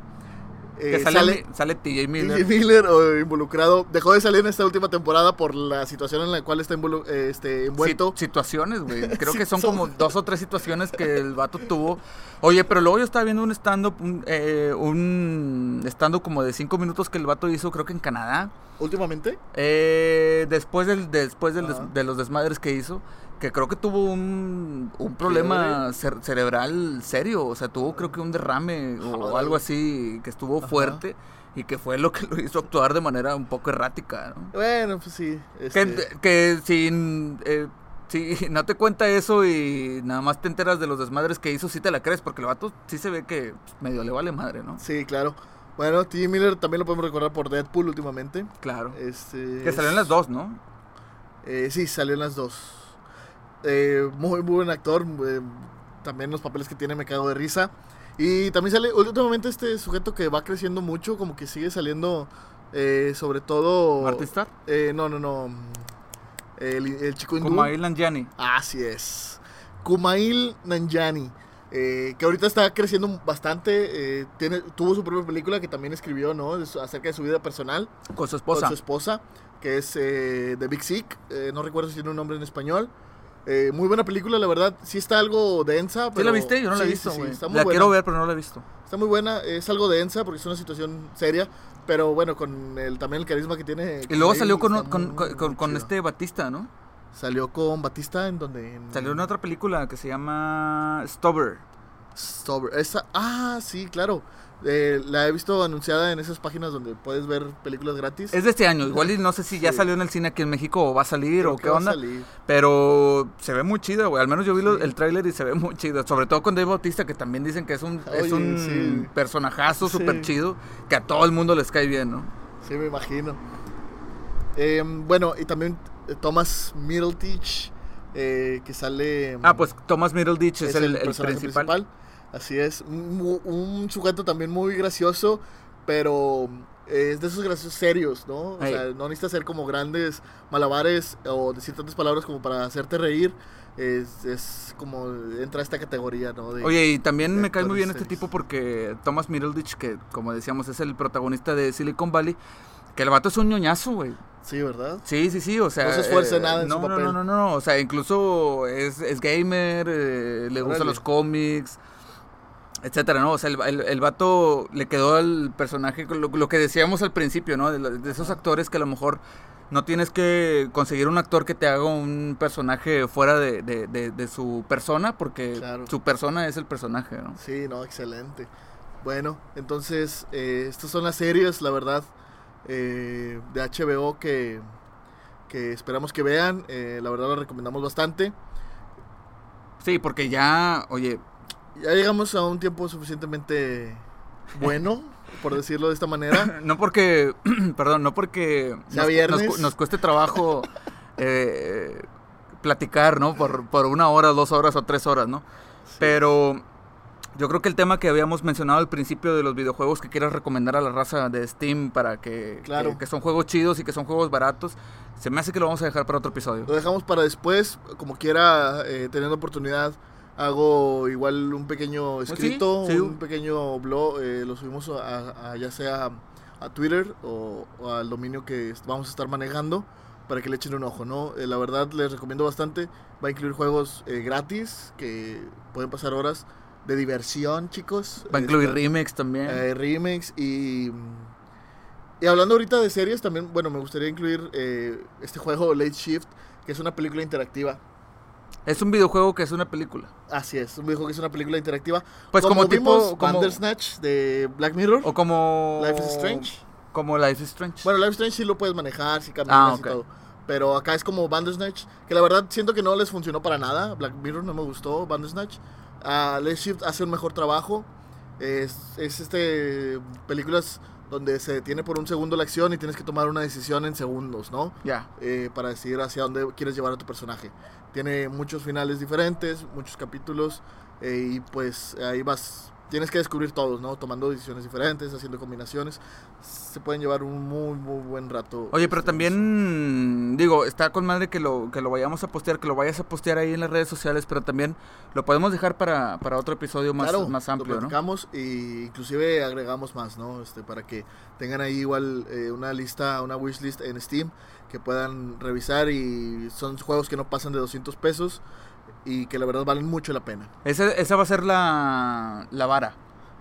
Que eh, sale, sale, TJ Miller. TJ Miller o involucrado. Dejó de salir en esta última temporada por la situación en la cual está involu- eh, este, envuelto. Si- situaciones, güey. Creo que son son- como dos o tres situaciones que el vato tuvo. Oye, pero luego yo estaba viendo un stand-up, un, eh, un stand-up como de cinco minutos que el vato hizo, creo que en Canadá. Últimamente. Eh, después del, después del des- Ajá. de los desmadres que hizo, que creo que tuvo un, un problema cer- cerebral serio. O sea, tuvo creo que un derrame o algo así que estuvo Ajá. fuerte y que fue lo que lo hizo actuar de manera un poco errática, ¿no? Bueno, pues sí. Que, este, que si, eh, si no te cuenta eso y nada más te enteras de los desmadres que hizo, sí te la crees, porque el vato sí se ve que medio le vale madre, ¿no? Sí, claro. Bueno, TJ Miller también lo podemos recordar por Deadpool últimamente. Claro. Este, Que salió en las dos, ¿no? Eh, sí, salió en las dos. Eh, muy, muy buen actor. eh, también los papeles que tiene me cago de risa. Y también sale últimamente este sujeto que va creciendo mucho, como que sigue saliendo, eh, sobre todo... Martin Starr. Eh, no, no, no. El, el chico hindú. Kumail Nanjiani. Así es. Kumail Nanjiani. eh, que ahorita está creciendo bastante. eh, tiene, tuvo su propia película que también escribió, ¿no? Acerca de su vida personal Con su esposa. con su esposa, que es eh, The Big Sick. eh, no recuerdo si tiene un nombre en español. Eh, muy buena película, la verdad. Sí está algo densa. ¿Sí Pero, la viste? Yo no la he Sí, visto, sí, sí, está muy la buena. quiero ver, pero no la he visto. Está muy buena. Es algo densa porque es una situación seria. Pero bueno, con el, también el carisma que tiene. Y luego salió con, con, muy, con- muy con- este Batista, ¿no? Salió con Batista en donde. en- Salió en otra película que se llama Stover. Sober- esa, ah, sí, claro. Eh, la he visto anunciada en esas páginas donde puedes ver películas gratis. Es de este año. Igual y no sé si ya Sí. salió en el cine aquí en México o va a salir Creo o qué onda. Pero se ve muy chido, güey. Al menos yo vi el tráiler y se ve muy chido. Sobre todo con Dave Bautista, que también dicen que es un, es un sí. personajazo súper chido. Que a todo el mundo les cae bien, ¿no? Sí, me imagino. Eh, bueno, y también eh, Thomas Middletich, eh, que sale... Ah, pues Thomas Middleditch es, el, el personaje principal. Así es. Un, un sujeto también muy gracioso, pero eh, es de esos graciosos serios, ¿no? O Ey. sea, no necesita hacer como grandes malabares o decir tantas palabras como para hacerte reír. Es, es como entra a esta categoría, ¿no? De- Oye, y también me cae muy bien este tipo porque Thomas Middleditch, que como decíamos es el protagonista de Silicon Valley, que el vato es un ñoñazo, güey. Sí, ¿verdad? Sí, sí, sí, o sea... No se esfuerza en nada en no, su no, papel. No, no, no, o sea, incluso es, es gamer, eh, le gustan los cómics, etcétera, ¿no? O sea, el, el, el vato le quedó al personaje, lo, lo que decíamos al principio, ¿no? De, esos actores que a lo mejor no tienes que conseguir un actor que te haga un personaje fuera de, de- de- su persona, porque Claro. su persona es el personaje, ¿no? Sí, no, excelente. Bueno, entonces, eh, estas son las series, la verdad, eh, de HBO que, que esperamos que vean. eh, la verdad, las recomendamos bastante. Sí, porque ya, oye, Ya llegamos a un tiempo suficientemente bueno, por decirlo de esta manera. no porque, perdón, no porque nos, nos nos cueste trabajo eh, platicar, ¿no? Por, por una hora, dos horas o tres horas, ¿no? Pero yo creo que el tema que habíamos mencionado al principio de los videojuegos que quieras recomendar a la raza de Steam para que, Claro. que, que son juegos chidos y que son juegos baratos, se me hace que lo vamos a dejar para otro episodio. Lo dejamos para después, como quiera, eh, teniendo oportunidad. Hago igual un pequeño escrito, sí. un pequeño blog, eh, lo subimos a, a- ya sea a Twitter o, o al dominio que vamos a estar manejando para que le echen un ojo, ¿no? Eh, la verdad les recomiendo bastante, va a incluir juegos eh, gratis que pueden pasar horas de diversión, chicos. Va a incluir Este, remakes también. eh, remakes y y hablando ahorita de series también bueno me gustaría incluir eh, este juego Late Shift que es una película interactiva es un videojuego que es una película. así es un videojuego que es una película interactiva. Pues como, tipo... Como, Bandersnatch de Black Mirror. O como... Life is Strange. Como Life is Strange. bueno Life is Strange sí lo puedes manejar sí caminas Ah, y ok. todo. Pero acá es como Bandersnatch que la verdad siento que no les funcionó para nada. Black Mirror no me gustó Bandersnatch. Ah, Late Shift hace un mejor trabajo. Es, es este películas donde se detiene por un segundo la acción y tienes que tomar una decisión en segundos, ¿no? Ya. Eh, para decidir hacia dónde quieres llevar a tu personaje. Tiene muchos finales diferentes, muchos capítulos eh, y pues ahí vas tienes que descubrir todos, ¿no? Tomando decisiones diferentes, haciendo combinaciones. Se pueden llevar un muy, muy buen rato. Oye, pero también, digo, está con madre que lo, que lo vayamos a postear, que lo vayas a postear ahí en las redes sociales, pero también lo podemos dejar para, para otro episodio más, claro, más amplio, lo ¿no? y inclusive agregamos más, ¿no? Este, para que tengan ahí igual eh, una lista, una wishlist en Steam que puedan revisar y son juegos que no pasan de 200 pesos y que la verdad valen mucho la pena. Ese- esa va a ser la, la vara,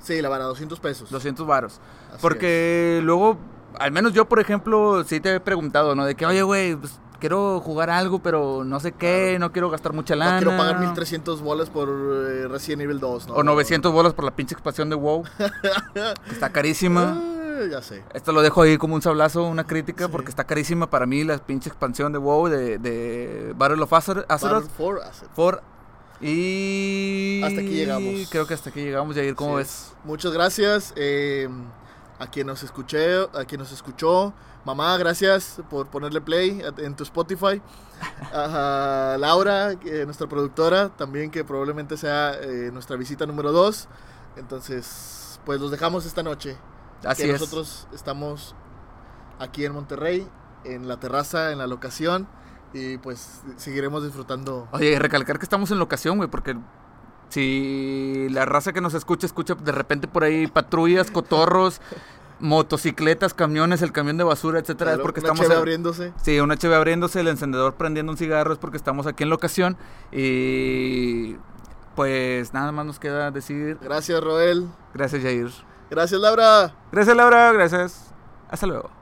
Sí, la vara, 200 pesos. 200 varos. Así es. Porque luego, al menos yo, por ejemplo, sí te he preguntado, ¿no? De que, oye, güey, pues, quiero jugar algo, pero no sé qué, no quiero gastar mucha lana. No quiero pagar 1300 bolas por eh, Resident Evil 2, ¿no? O 900 bolas por la pinche expansión de WoW. que está carísima. Ya sé. Esto lo dejo ahí como un sablazo, una crítica, Sí. porque está carísima para mí la pinche expansión de WoW de, de Battle of Azer- Azeroth. Battle for. Y... Hasta aquí llegamos. Creo que hasta aquí llegamos, Jair, ¿cómo Sí. ves? Muchas gracias eh, a quien nos escuché, a quien nos escuchó. Mamá, gracias por ponerle play en tu Spotify. A Laura, nuestra productora, también que probablemente sea eh, nuestra visita número 2. Entonces, pues los dejamos esta noche. Así que es. nosotros estamos aquí en Monterrey, en la terraza, en la locación. Y pues seguiremos disfrutando. Oye, recalcar que estamos en locación, güey, porque si la raza que nos escucha, escucha de repente por ahí patrullas, cotorros, motocicletas, camiones, el camión de basura, etcétera, es porque una estamos... cheve abriéndose. Sí, una HB abriéndose, el encendedor prendiendo un cigarro es porque estamos aquí en locación y pues nada más nos queda decir Gracias, Roel. gracias Jair. Gracias, Laura. Gracias Laura, gracias. Hasta luego.